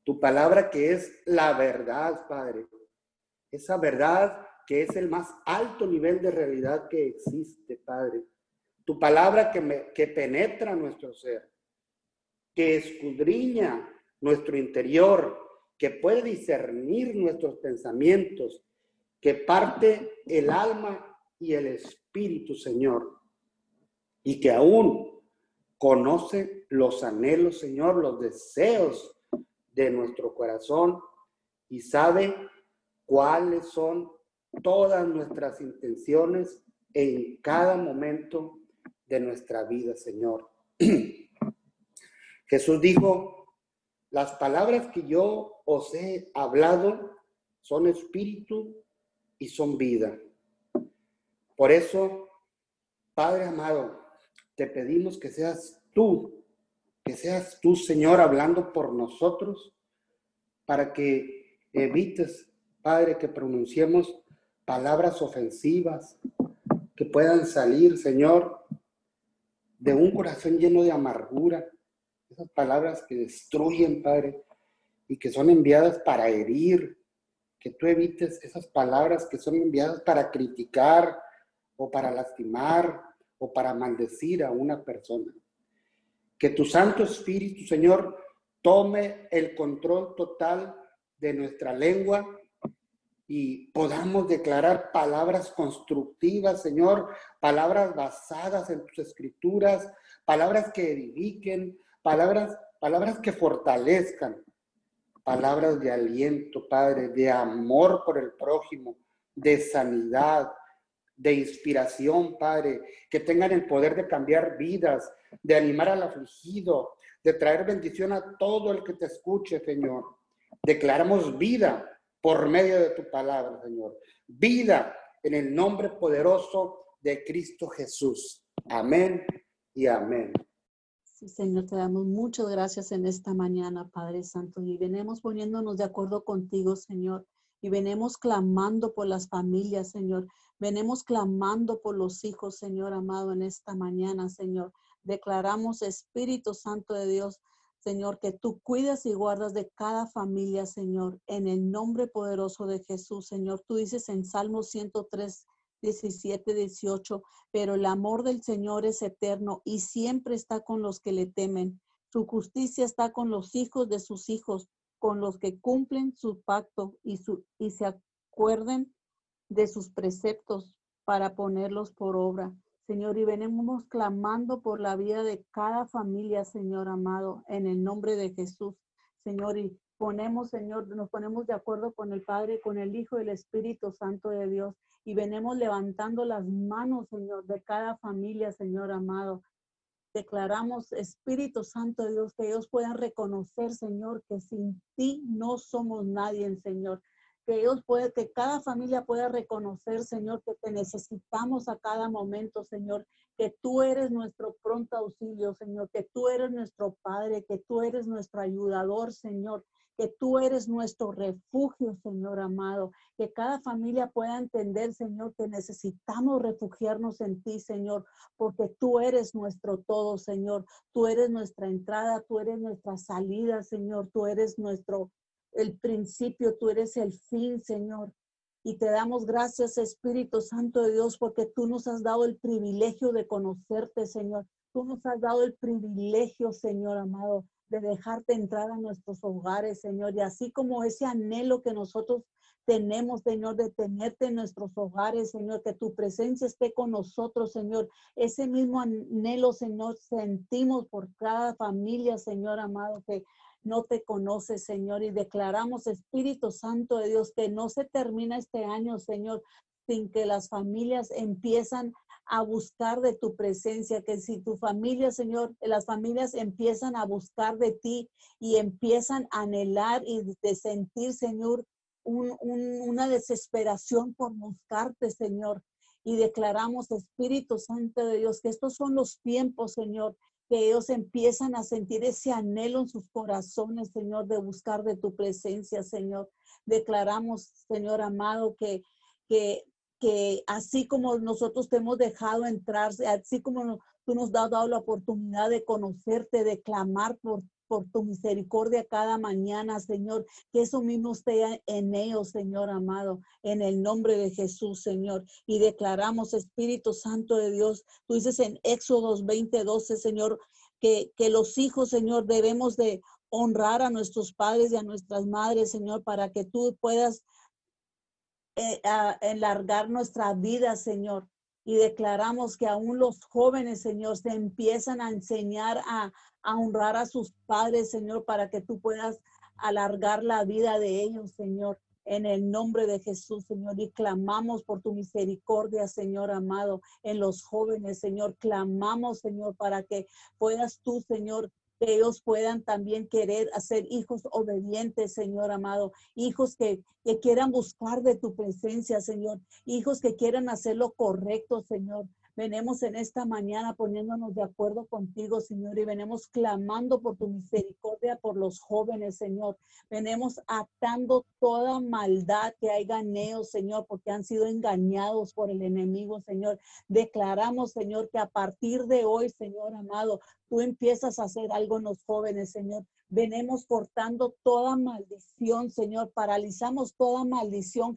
Tu palabra que es la verdad, Padre. Esa verdad que es el más alto nivel de realidad que existe, Padre. Tu palabra que, me, que penetra nuestro ser, que escudriña nuestro interior, que puede discernir nuestros pensamientos, que parte el alma y el espíritu, Señor, y que aún conoce los anhelos, Señor, los deseos de nuestro corazón y sabe cuáles son todas nuestras intenciones en cada momento de nuestra vida, Señor. Jesús dijo, las palabras que yo os he hablado son espíritu y son vida. Por eso, Padre amado, te pedimos que seas tú, que seas tú, Señor, hablando por nosotros, para que evites, Padre, que pronunciemos palabras ofensivas, que puedan salir, Señor, de un corazón lleno de amargura, esas palabras que destruyen, Padre, y que son enviadas para herir, que tú evites esas palabras que son enviadas para criticar o para lastimar o para maldecir a una persona. Que tu Santo Espíritu, Señor, tome el control total de nuestra lengua y podamos declarar palabras constructivas, Señor, palabras basadas en tus escrituras, palabras que edifiquen, palabras, palabras que fortalezcan, palabras de aliento, Padre, de amor por el prójimo, de sanidad, de inspiración, Padre, que tengan el poder de cambiar vidas, de animar al afligido, de traer bendición a todo el que te escuche, Señor. Declaramos vida por medio de tu palabra, Señor. Vida en el nombre poderoso de Cristo Jesús. Amén y amén. Señor, te damos muchas gracias en esta mañana, Padre Santo, y venimos poniéndonos de acuerdo contigo, Señor, y venimos clamando por las familias, Señor. Venimos clamando por los hijos, Señor amado, en esta mañana, Señor. Declaramos, Espíritu Santo de Dios, Señor, que tú cuidas y guardas de cada familia, Señor, en el nombre poderoso de Jesús, Señor. Tú dices en Salmo 103, 17, 18, pero el amor del Señor es eterno y siempre está con los que le temen. Su justicia está con los hijos de sus hijos, con los que cumplen su pacto y, se acuerden de sus preceptos para ponerlos por obra. Señor, y venimos clamando por la vida de cada familia, Señor amado, en el nombre de Jesús. Señor, y ponemos, Señor, nos ponemos de acuerdo con el Padre, con el Hijo y el Espíritu Santo de Dios. Y venimos levantando las manos, Señor, de cada familia, Señor amado. Declaramos, Espíritu Santo de Dios, que ellos puedan reconocer, Señor, que sin ti no somos nadie, Señor que ellos pueden, que cada familia pueda reconocer, Señor, que te necesitamos a cada momento, Señor, que tú eres nuestro pronto auxilio, Señor, que tú eres nuestro Padre, que tú eres nuestro ayudador, Señor, que tú eres nuestro refugio, Señor amado, que cada familia pueda entender, Señor, que necesitamos refugiarnos en ti, Señor, porque tú eres nuestro todo, Señor, tú eres nuestra entrada, tú eres nuestra salida, Señor, tú eres nuestro el principio, tú eres el fin, Señor. Y te damos gracias, Espíritu Santo de Dios, porque tú nos has dado el privilegio de conocerte, Señor. Tú nos has dado el privilegio, Señor amado, de dejarte entrar a nuestros hogares, Señor. Y así como ese anhelo que nosotros tenemos, Señor, de tenerte en nuestros hogares, Señor, que tu presencia esté con nosotros, Señor. Ese mismo anhelo, Señor, sentimos por cada familia, Señor amado, que no te conoce, Señor, y declaramos, Espíritu Santo de Dios, que no se termina este año, Señor, sin que las familias empiezan a buscar de tu presencia, que si tu familia, Señor, las familias empiezan a buscar de ti y empiezan a anhelar y de sentir, Señor, una desesperación por buscarte, Señor. Y declaramos, Espíritu Santo de Dios, que estos son los tiempos, Señor, que ellos empiezan a sentir ese anhelo en sus corazones, Señor, de buscar de tu presencia, Señor. Declaramos, Señor amado, que, que, que así como nosotros te hemos dejado entrar, así como tú nos has dado la oportunidad de conocerte, de clamar por tu misericordia cada mañana, Señor. Que eso mismo esté en ellos, Señor amado, en el nombre de Jesús, Señor. Y declaramos, Espíritu Santo de Dios, tú dices en Éxodos 20, 12, Señor, que, que los hijos, Señor, debemos de honrar a nuestros padres y a nuestras madres, Señor, para que tú puedas enlargar nuestra vida, Señor. Y declaramos que aún los jóvenes, Señor, se empiezan a enseñar a, a honrar a sus padres, Señor, para que tú puedas alargar la vida de ellos, Señor en el nombre de Jesús, Señor, y clamamos por tu misericordia, Señor amado, en los jóvenes, Señor. Clamamos, Señor, para que puedas tú, Señor, que ellos puedan también querer hacer hijos obedientes, Señor amado, hijos que, que quieran buscar de tu presencia, Señor, hijos que quieran hacer lo correcto, Señor. Venemos en esta mañana poniéndonos de acuerdo contigo, Señor, y venemos clamando por tu misericordia por los jóvenes, Señor. Venemos atando toda maldad que hay ganeos, Señor, porque han sido engañados por el enemigo, Señor. Declaramos, Señor, que a partir de hoy, Señor amado, tú empiezas a hacer algo en los jóvenes, Señor. Venemos cortando toda maldición, Señor. Paralizamos toda maldición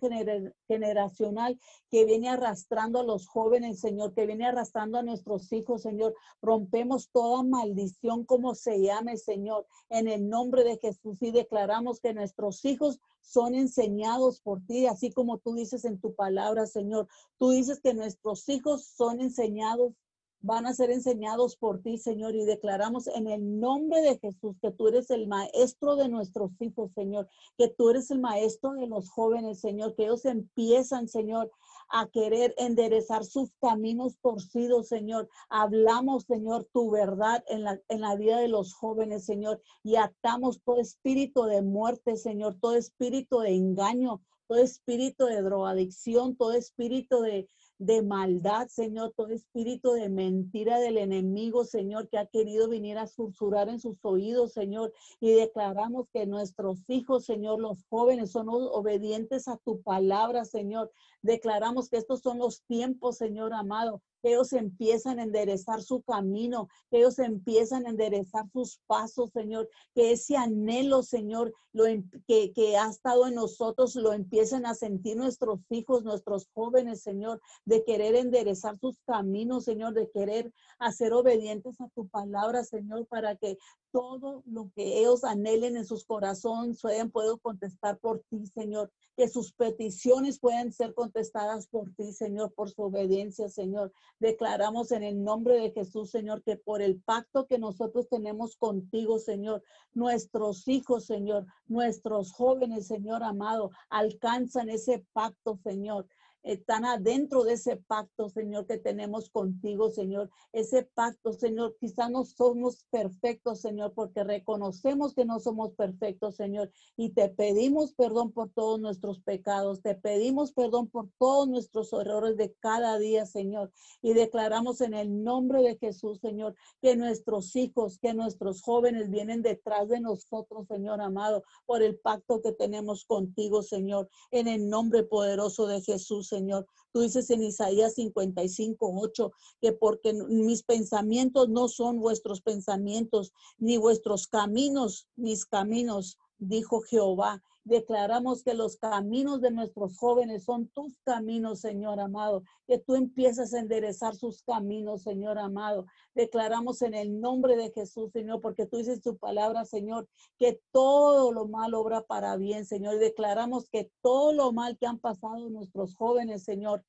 generacional que viene arrastrando a los jóvenes, Señor, que viene arrastrando a nuestros hijos, Señor. Rompemos toda maldición como se llame, Señor, en el nombre de Jesús y declaramos que nuestros hijos son enseñados por ti, así como tú dices en tu palabra, Señor. Tú dices que nuestros hijos son enseñados van a ser enseñados por ti, Señor, y declaramos en el nombre de Jesús que tú eres el maestro de nuestros hijos, Señor, que tú eres el maestro de los jóvenes, Señor, que ellos empiezan, Señor, a querer enderezar sus caminos torcidos, Señor. Hablamos, Señor, tu verdad en la, en la vida de los jóvenes, Señor, y atamos todo espíritu de muerte, Señor, todo espíritu de engaño, todo espíritu de drogadicción, todo espíritu de, de maldad, Señor, todo espíritu de mentira del enemigo, Señor, que ha querido venir a susurrar en sus oídos, Señor, y declaramos que nuestros hijos, Señor, los jóvenes son obedientes a tu palabra, Señor. Declaramos que estos son los tiempos, Señor amado, que ellos empiezan a enderezar su camino, que ellos empiezan a enderezar sus pasos, Señor, que ese anhelo, Señor, lo, em, que, que ha estado en nosotros, lo empiezan a sentir nuestros hijos, nuestros jóvenes, Señor, de querer enderezar sus caminos, Señor, de querer hacer obedientes a tu palabra, Señor, para que todo lo que ellos anhelen en sus corazones puedan, puedo contestar por ti, Señor. Que sus peticiones puedan ser contestadas por ti, Señor, por su obediencia, Señor. Declaramos en el nombre de Jesús, Señor, que por el pacto que nosotros tenemos contigo, Señor, nuestros hijos, Señor, nuestros jóvenes, Señor amado, alcanzan ese pacto, Señor están adentro de ese pacto, Señor, que tenemos contigo, Señor. Ese pacto, Señor, quizá no somos perfectos, Señor, porque reconocemos que no somos perfectos, Señor. Y te pedimos perdón por todos nuestros pecados. Te pedimos perdón por todos nuestros errores de cada día, Señor. Y declaramos en el nombre de Jesús, Señor, que nuestros hijos, que nuestros jóvenes vienen detrás de nosotros, Señor amado, por el pacto que tenemos contigo, Señor. En el nombre poderoso de Jesús, Señor. Tú dices en Isaías 55, 8, que porque mis pensamientos no son vuestros pensamientos, ni vuestros caminos, mis caminos, dijo Jehová. Declaramos que los caminos de nuestros jóvenes son tus caminos, Señor amado, que tú empiezas a enderezar sus caminos, Señor amado. Declaramos en el nombre de Jesús, Señor, porque tú dices tu palabra, Señor, que todo lo mal obra para bien, Señor. Declaramos que todo lo mal que han pasado nuestros jóvenes, Señor,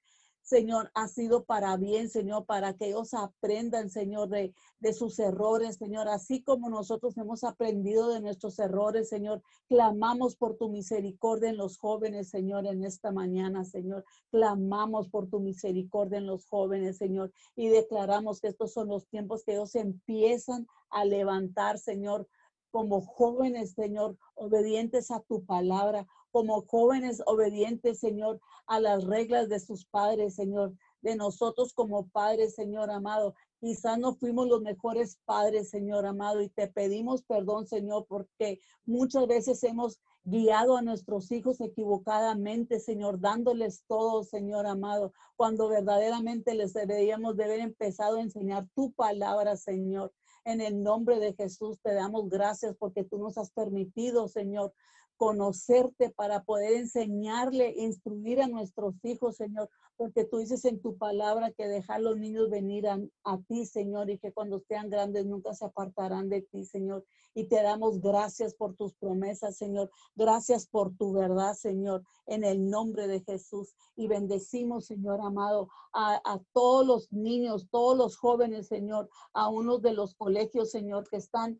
Señor, ha sido para bien, Señor, para que ellos aprendan, Señor, de, de, sus errores, Señor, así como nosotros hemos aprendido de nuestros errores, Señor. Clamamos por tu misericordia en los jóvenes, Señor, en esta mañana, Señor. Clamamos por tu misericordia en los jóvenes, Señor, y declaramos que estos son los tiempos que ellos empiezan a levantar, Señor, como jóvenes, Señor, obedientes a tu palabra, como jóvenes obedientes, Señor, a las reglas de sus padres, Señor, de nosotros como padres, Señor amado. Quizás no fuimos los mejores padres, Señor amado, y te pedimos perdón, Señor, porque muchas veces hemos guiado a nuestros hijos equivocadamente, Señor, dándoles todo, Señor amado, cuando verdaderamente les deberíamos de haber empezado a enseñar tu palabra, Señor. En el nombre de Jesús te damos gracias porque tú nos has permitido, Señor, conocerte, para poder enseñarle, instruir a nuestros hijos, Señor, porque tú dices en tu palabra que dejar los niños venir a, ti, Señor, y que cuando sean grandes nunca se apartarán de ti, Señor. Y te damos gracias por tus promesas, Señor. Gracias por tu verdad, Señor, en el nombre de Jesús. Y bendecimos, Señor amado, a, a todos los niños, todos los jóvenes, Señor, a unos de los colegios, Señor, que están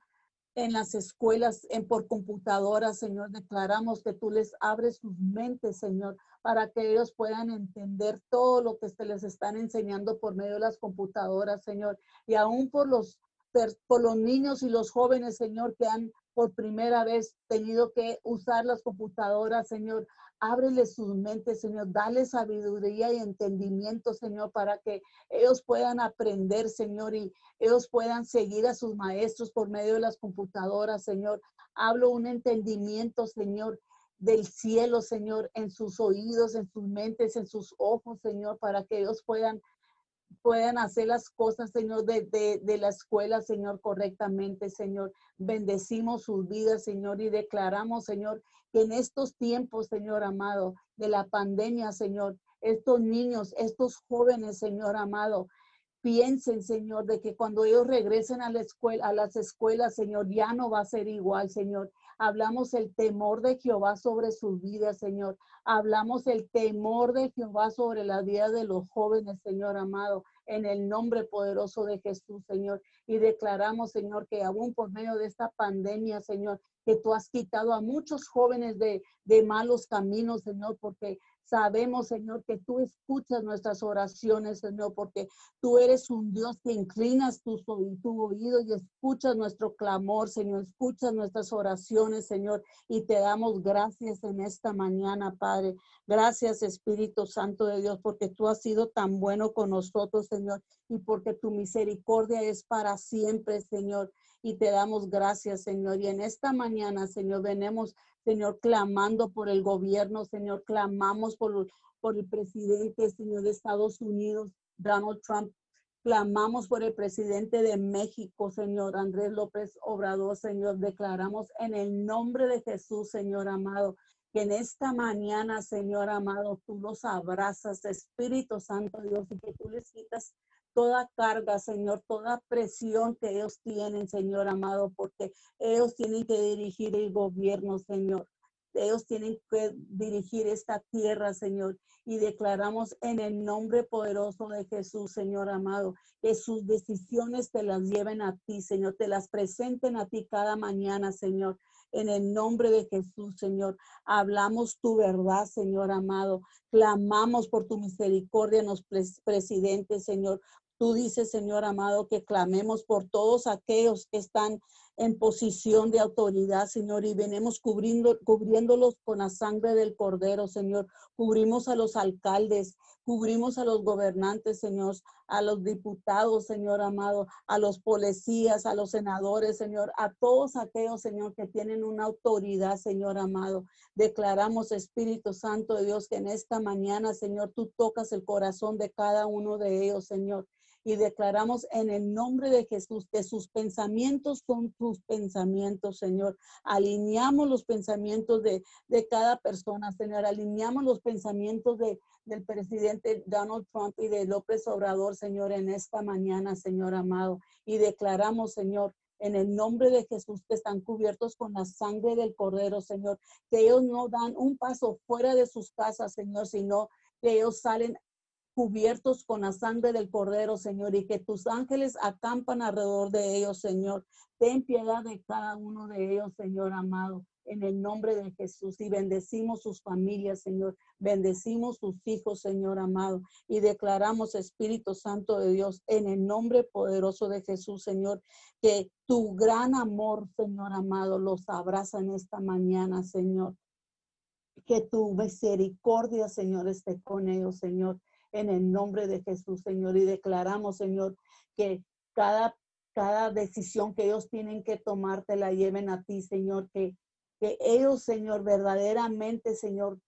en las escuelas en, por computadora, Señor. Declaramos que tú les abres sus mentes, Señor, para que ellos puedan entender todo lo que se les están enseñando por medio de las computadoras, Señor. Y aún por los, por los niños y los jóvenes, Señor, que han por primera vez tenido que usar las computadoras, Señor. Ábreles sus mentes, Señor. Dale sabiduría y entendimiento, Señor, para que ellos puedan aprender, Señor, y ellos puedan seguir a sus maestros por medio de las computadoras, Señor. Hablo un entendimiento, Señor, del cielo, Señor, en sus oídos, en sus mentes, en sus ojos, Señor, para que ellos puedan puedan hacer las cosas, Señor, de, de, de, la escuela, Señor, correctamente, Señor. Bendecimos sus vidas, Señor, y declaramos, Señor, que en estos tiempos, Señor amado, de la pandemia, Señor, estos niños, estos jóvenes, Señor amado, piensen, Señor, de que cuando ellos regresen a la escuela, a las escuelas, Señor, ya no va a ser igual, Señor. Hablamos el temor de Jehová sobre sus vidas, Señor. Hablamos el temor de Jehová sobre la vida de los jóvenes, Señor amado, en el nombre poderoso de Jesús, Señor. Y declaramos, Señor, que aún por medio de esta pandemia, Señor, que tú has quitado a muchos jóvenes de, de malos caminos, Señor, porque Sabemos, Señor, que tú escuchas nuestras oraciones, Señor, porque tú eres un Dios que inclinas tu, oído y escuchas nuestro clamor, Señor, escuchas nuestras oraciones, Señor, y te damos gracias en esta mañana, Padre. Gracias, Espíritu Santo de Dios, porque tú has sido tan bueno con nosotros, Señor, y porque tu misericordia es para siempre, Señor y te damos gracias, Señor. Y en esta mañana, Señor, venemos Señor, clamando por el gobierno, Señor, clamamos por, por el presidente, Señor, de Estados Unidos, Donald Trump. Clamamos por el presidente de México, Señor, Andrés López Obrador, Señor. Declaramos en el nombre de Jesús, Señor amado, que en esta mañana, Señor amado, tú los abrazas, Espíritu Santo Dios, y que tú les quitas toda carga, Señor, toda presión que ellos tienen, Señor amado, porque ellos tienen que dirigir el gobierno, Señor. Ellos tienen que dirigir esta tierra, Señor. Y declaramos en el nombre poderoso de Jesús, Señor amado, que sus decisiones te las lleven a ti, Señor. Te las presenten a ti cada mañana, Señor. En el nombre de Jesús, Señor, hablamos tu verdad, Señor amado. Clamamos por tu misericordia en los presidentes, Señor. Tú dices, Señor amado, que clamemos por todos aquellos que están en posición de autoridad, Señor, y venimos cubriendo, cubriéndolos con la sangre del Cordero, Señor. Cubrimos a los alcaldes, cubrimos a los gobernantes, Señor, a los diputados, Señor amado, a los policías, a los senadores, Señor, a todos aquellos, Señor, que tienen una autoridad, Señor amado. Declaramos, Espíritu Santo de Dios, que en esta mañana, Señor, tú tocas el corazón de cada uno de ellos, Señor y declaramos en el nombre de Jesús que sus pensamientos son tus pensamientos, Señor. Alineamos los pensamientos de, de cada persona, Señor. Alineamos los pensamientos de, del presidente Donald Trump y de López Obrador, Señor, en esta mañana, Señor amado. Y declaramos, Señor, en el nombre de Jesús que están cubiertos con la sangre del Cordero, Señor, que ellos no dan un paso fuera de sus casas, Señor, sino que ellos salen cubiertos con la sangre del Cordero, Señor, y que tus ángeles acampan alrededor de ellos, Señor. Ten piedad de cada uno de ellos, Señor amado, en el nombre de Jesús. Y bendecimos sus familias, Señor. Bendecimos sus hijos, Señor amado. Y declaramos, Espíritu Santo de Dios, en el nombre poderoso de Jesús, Señor, que tu gran amor, Señor amado, los abraza en esta mañana, Señor. Que tu misericordia, Señor, esté con ellos, Señor en el nombre de Jesús, Señor. Y declaramos, Señor, que cada, cada decisión que ellos tienen que tomar, te la lleven a ti, Señor. Que, que ellos, Señor, verdaderamente, Señor,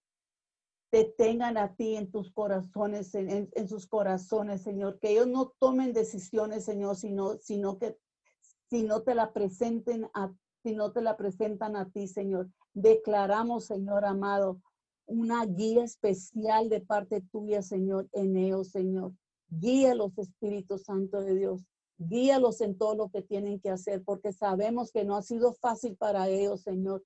te tengan a ti en tus corazones, en, en, sus corazones, Señor. Que ellos no tomen decisiones, Señor, sino, sino que sino te la presenten a si no te la presentan a ti, Señor. Declaramos, Señor amado, una guía especial de parte tuya, Señor, en ellos, Señor. Guía los Espíritus Santo de Dios. Guíalos en todo lo que tienen que hacer, porque sabemos que no ha sido fácil para ellos, Señor,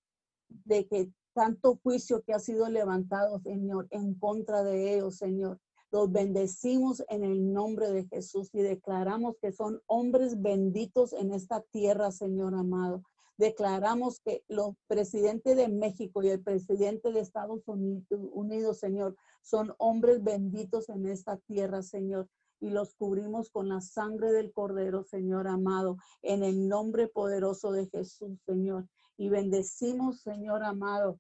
de que tanto juicio que ha sido levantado, Señor, en contra de ellos, Señor. Los bendecimos en el nombre de Jesús y declaramos que son hombres benditos en esta tierra, Señor amado. Declaramos que los presidentes de México y el presidente de Estados Unidos, Señor, son hombres benditos en esta tierra, Señor. Y los cubrimos con la sangre del Cordero, Señor amado, en el nombre poderoso de Jesús, Señor. Y bendecimos, Señor amado,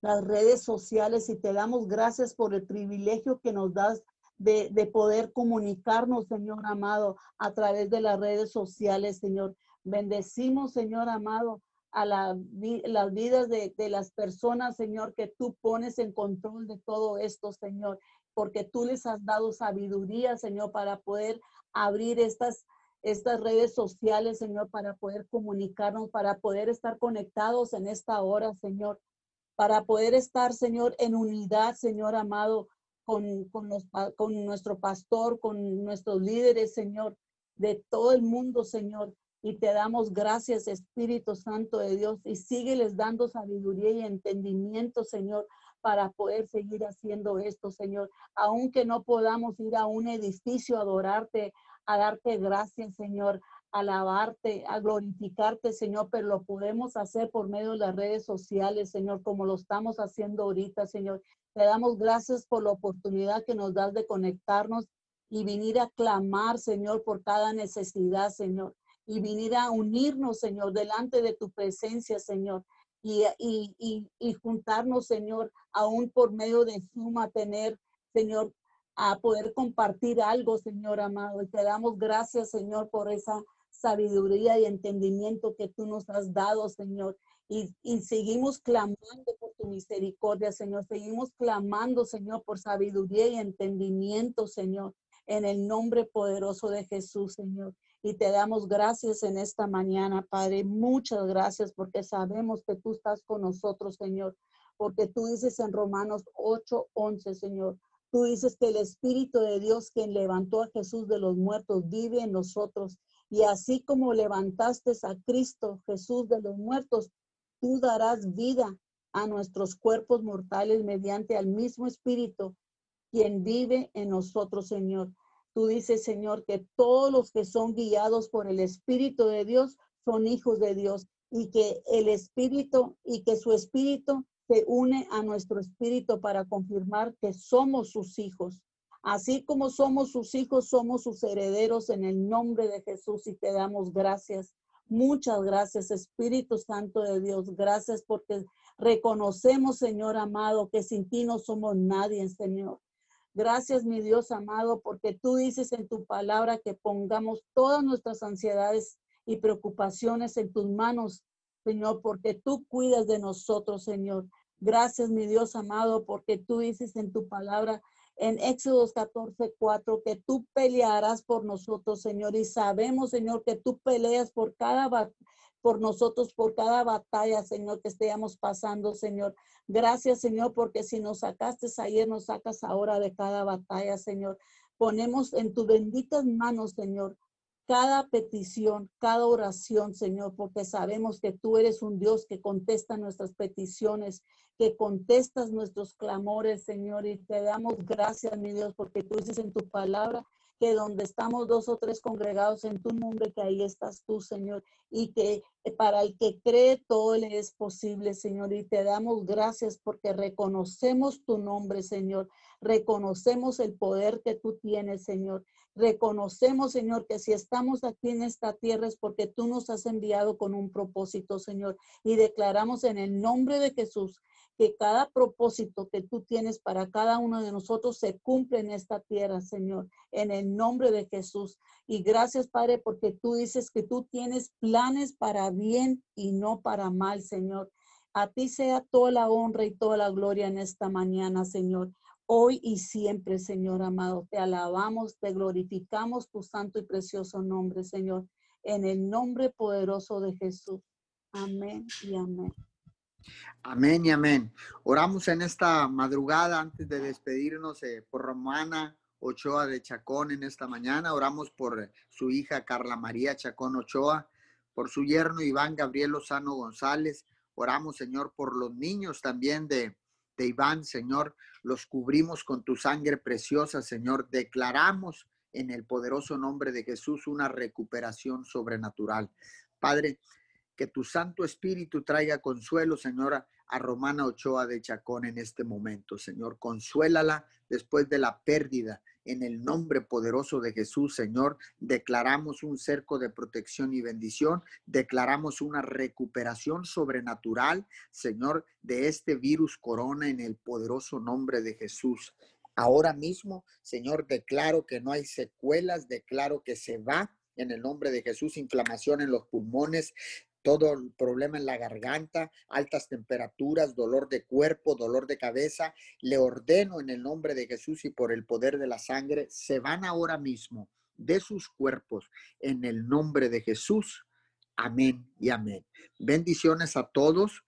las redes sociales y te damos gracias por el privilegio que nos das de, poder comunicarnos, Señor amado, a través de las redes sociales, Señor. Bendecimos, Señor amado, a la, las vidas de, las personas, Señor, que tú pones en control de todo esto, Señor, porque tú les has dado sabiduría, Señor, para poder abrir estas, estas redes sociales, Señor, para poder comunicarnos, para poder estar conectados en esta hora, Señor para poder estar, Señor, en unidad, Señor amado, con, con nuestro pastor, con nuestros líderes, Señor, de todo el mundo, Señor. Y te damos gracias, Espíritu Santo de Dios, y sígueles dando sabiduría y entendimiento, Señor, para poder seguir haciendo esto, Señor. Aunque no podamos ir a un edificio a adorarte, a darte gracias, Señor, alabarte, a glorificarte, Señor, pero lo podemos hacer por medio de las redes sociales, Señor, como lo estamos haciendo ahorita, Señor. Te damos gracias por la oportunidad que nos das de conectarnos y venir a clamar, Señor, por cada necesidad, Señor, y venir a unirnos, Señor, delante de tu presencia, Señor. Y, y, y, juntarnos, Señor, aún por medio de suma tener, Señor, a poder compartir algo, Señor amado. Y te damos gracias, Señor, por esa sabiduría y entendimiento que tú nos has dado, Señor. Y, seguimos clamando por tu misericordia, Señor. Seguimos clamando, Señor, por sabiduría y entendimiento, Señor, en el nombre poderoso de Jesús, Señor. Y te damos gracias en esta mañana, Padre. Muchas gracias porque sabemos que tú estás con nosotros, Señor. Porque tú dices en Romanos 8, 11, Señor. Tú dices que el Espíritu de Dios, quien levantó a Jesús de los muertos, vive en nosotros y así como levantaste a Cristo Jesús de los muertos, tú darás vida a nuestros cuerpos mortales mediante al mismo Espíritu, quien vive en nosotros, Señor. Tú dices, Señor, que todos los que son guiados por el Espíritu de Dios son hijos de Dios y que el Espíritu y que su Espíritu se une a nuestro Espíritu para confirmar que somos sus hijos. Así como somos sus hijos, somos sus herederos en el nombre de Jesús y te damos gracias. Muchas gracias, Espíritu Santo de Dios. Gracias porque reconocemos, Señor amado, que sin ti no somos nadie, Señor. Gracias, mi Dios amado, porque tú dices en tu palabra que pongamos todas nuestras ansiedades y preocupaciones en tus manos, Señor, porque tú cuidas de nosotros, Señor. Gracias, mi Dios amado, porque tú dices en tu palabra en Éxodos 14, 4, que tú pelearás por nosotros, Señor, y sabemos, Señor, que tú peleas por cada por nosotros, por cada batalla, Señor, que estemos pasando, Señor. Gracias, Señor, porque si nos sacaste ayer, nos sacas ahora de cada batalla, Señor. Ponemos en tus benditas manos, Señor, cada petición, cada oración, Señor, porque sabemos que tú eres un Dios que contesta nuestras peticiones, que contestas nuestros clamores, Señor, y te damos gracias, mi Dios, porque tú dices en tu palabra que donde estamos dos o tres congregados en tu nombre, que ahí estás tú, Señor, y que para el que cree todo le es posible, Señor, y te damos gracias porque reconocemos tu nombre, Señor, reconocemos el poder que tú tienes, Señor, Reconocemos, Señor, que si estamos aquí en esta tierra es porque tú nos has enviado con un propósito, Señor. Y declaramos en el nombre de Jesús que cada propósito que tú tienes para cada uno de nosotros se cumple en esta tierra, Señor, en el nombre de Jesús. Y gracias, Padre, porque tú dices que tú tienes planes para bien y no para mal, Señor. A ti sea toda la honra y toda la gloria en esta mañana, Señor hoy y siempre, Señor amado. Te alabamos, te glorificamos tu santo y precioso nombre, Señor, en el nombre poderoso de Jesús. Amén y amén. Amén y amén. Oramos en esta madrugada antes de despedirnos eh, por Romana Ochoa de Chacón en esta mañana. Oramos por su hija Carla María Chacón Ochoa, por su yerno Iván Gabriel Lozano González. Oramos, Señor, por los niños también de, de Iván, Señor. Los cubrimos con tu sangre preciosa, Señor. Declaramos en el poderoso nombre de Jesús una recuperación sobrenatural. Padre, que tu Santo Espíritu traiga consuelo, Señora, a Romana Ochoa de Chacón en este momento, Señor. Consuélala después de la pérdida. En el nombre poderoso de Jesús, Señor, declaramos un cerco de protección y bendición. Declaramos una recuperación sobrenatural, Señor, de este virus corona en el poderoso nombre de Jesús. Ahora mismo, Señor, declaro que no hay secuelas, declaro que se va en el nombre de Jesús, inflamación en los pulmones, todo el problema en la garganta, altas temperaturas, dolor de cuerpo, dolor de cabeza, le ordeno en el nombre de Jesús y por el poder de la sangre, se van ahora mismo de sus cuerpos en el nombre de Jesús. Amén y amén. Bendiciones a todos.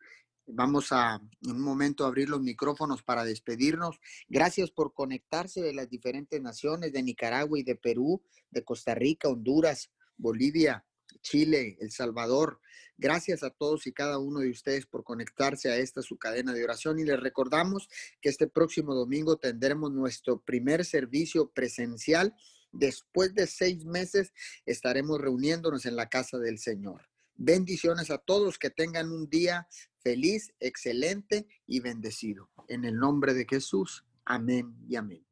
Vamos a en un momento abrir los micrófonos para despedirnos. Gracias por conectarse de las diferentes naciones de Nicaragua y de Perú, de Costa Rica, Honduras, Bolivia, Chile, El Salvador. Gracias a todos y cada uno de ustedes por conectarse a esta su cadena de oración y les recordamos que este próximo domingo tendremos nuestro primer servicio presencial. Después de seis meses estaremos reuniéndonos en la casa del Señor. Bendiciones a todos, que tengan un día feliz, excelente y bendecido. En el nombre de Jesús. Amén y amén.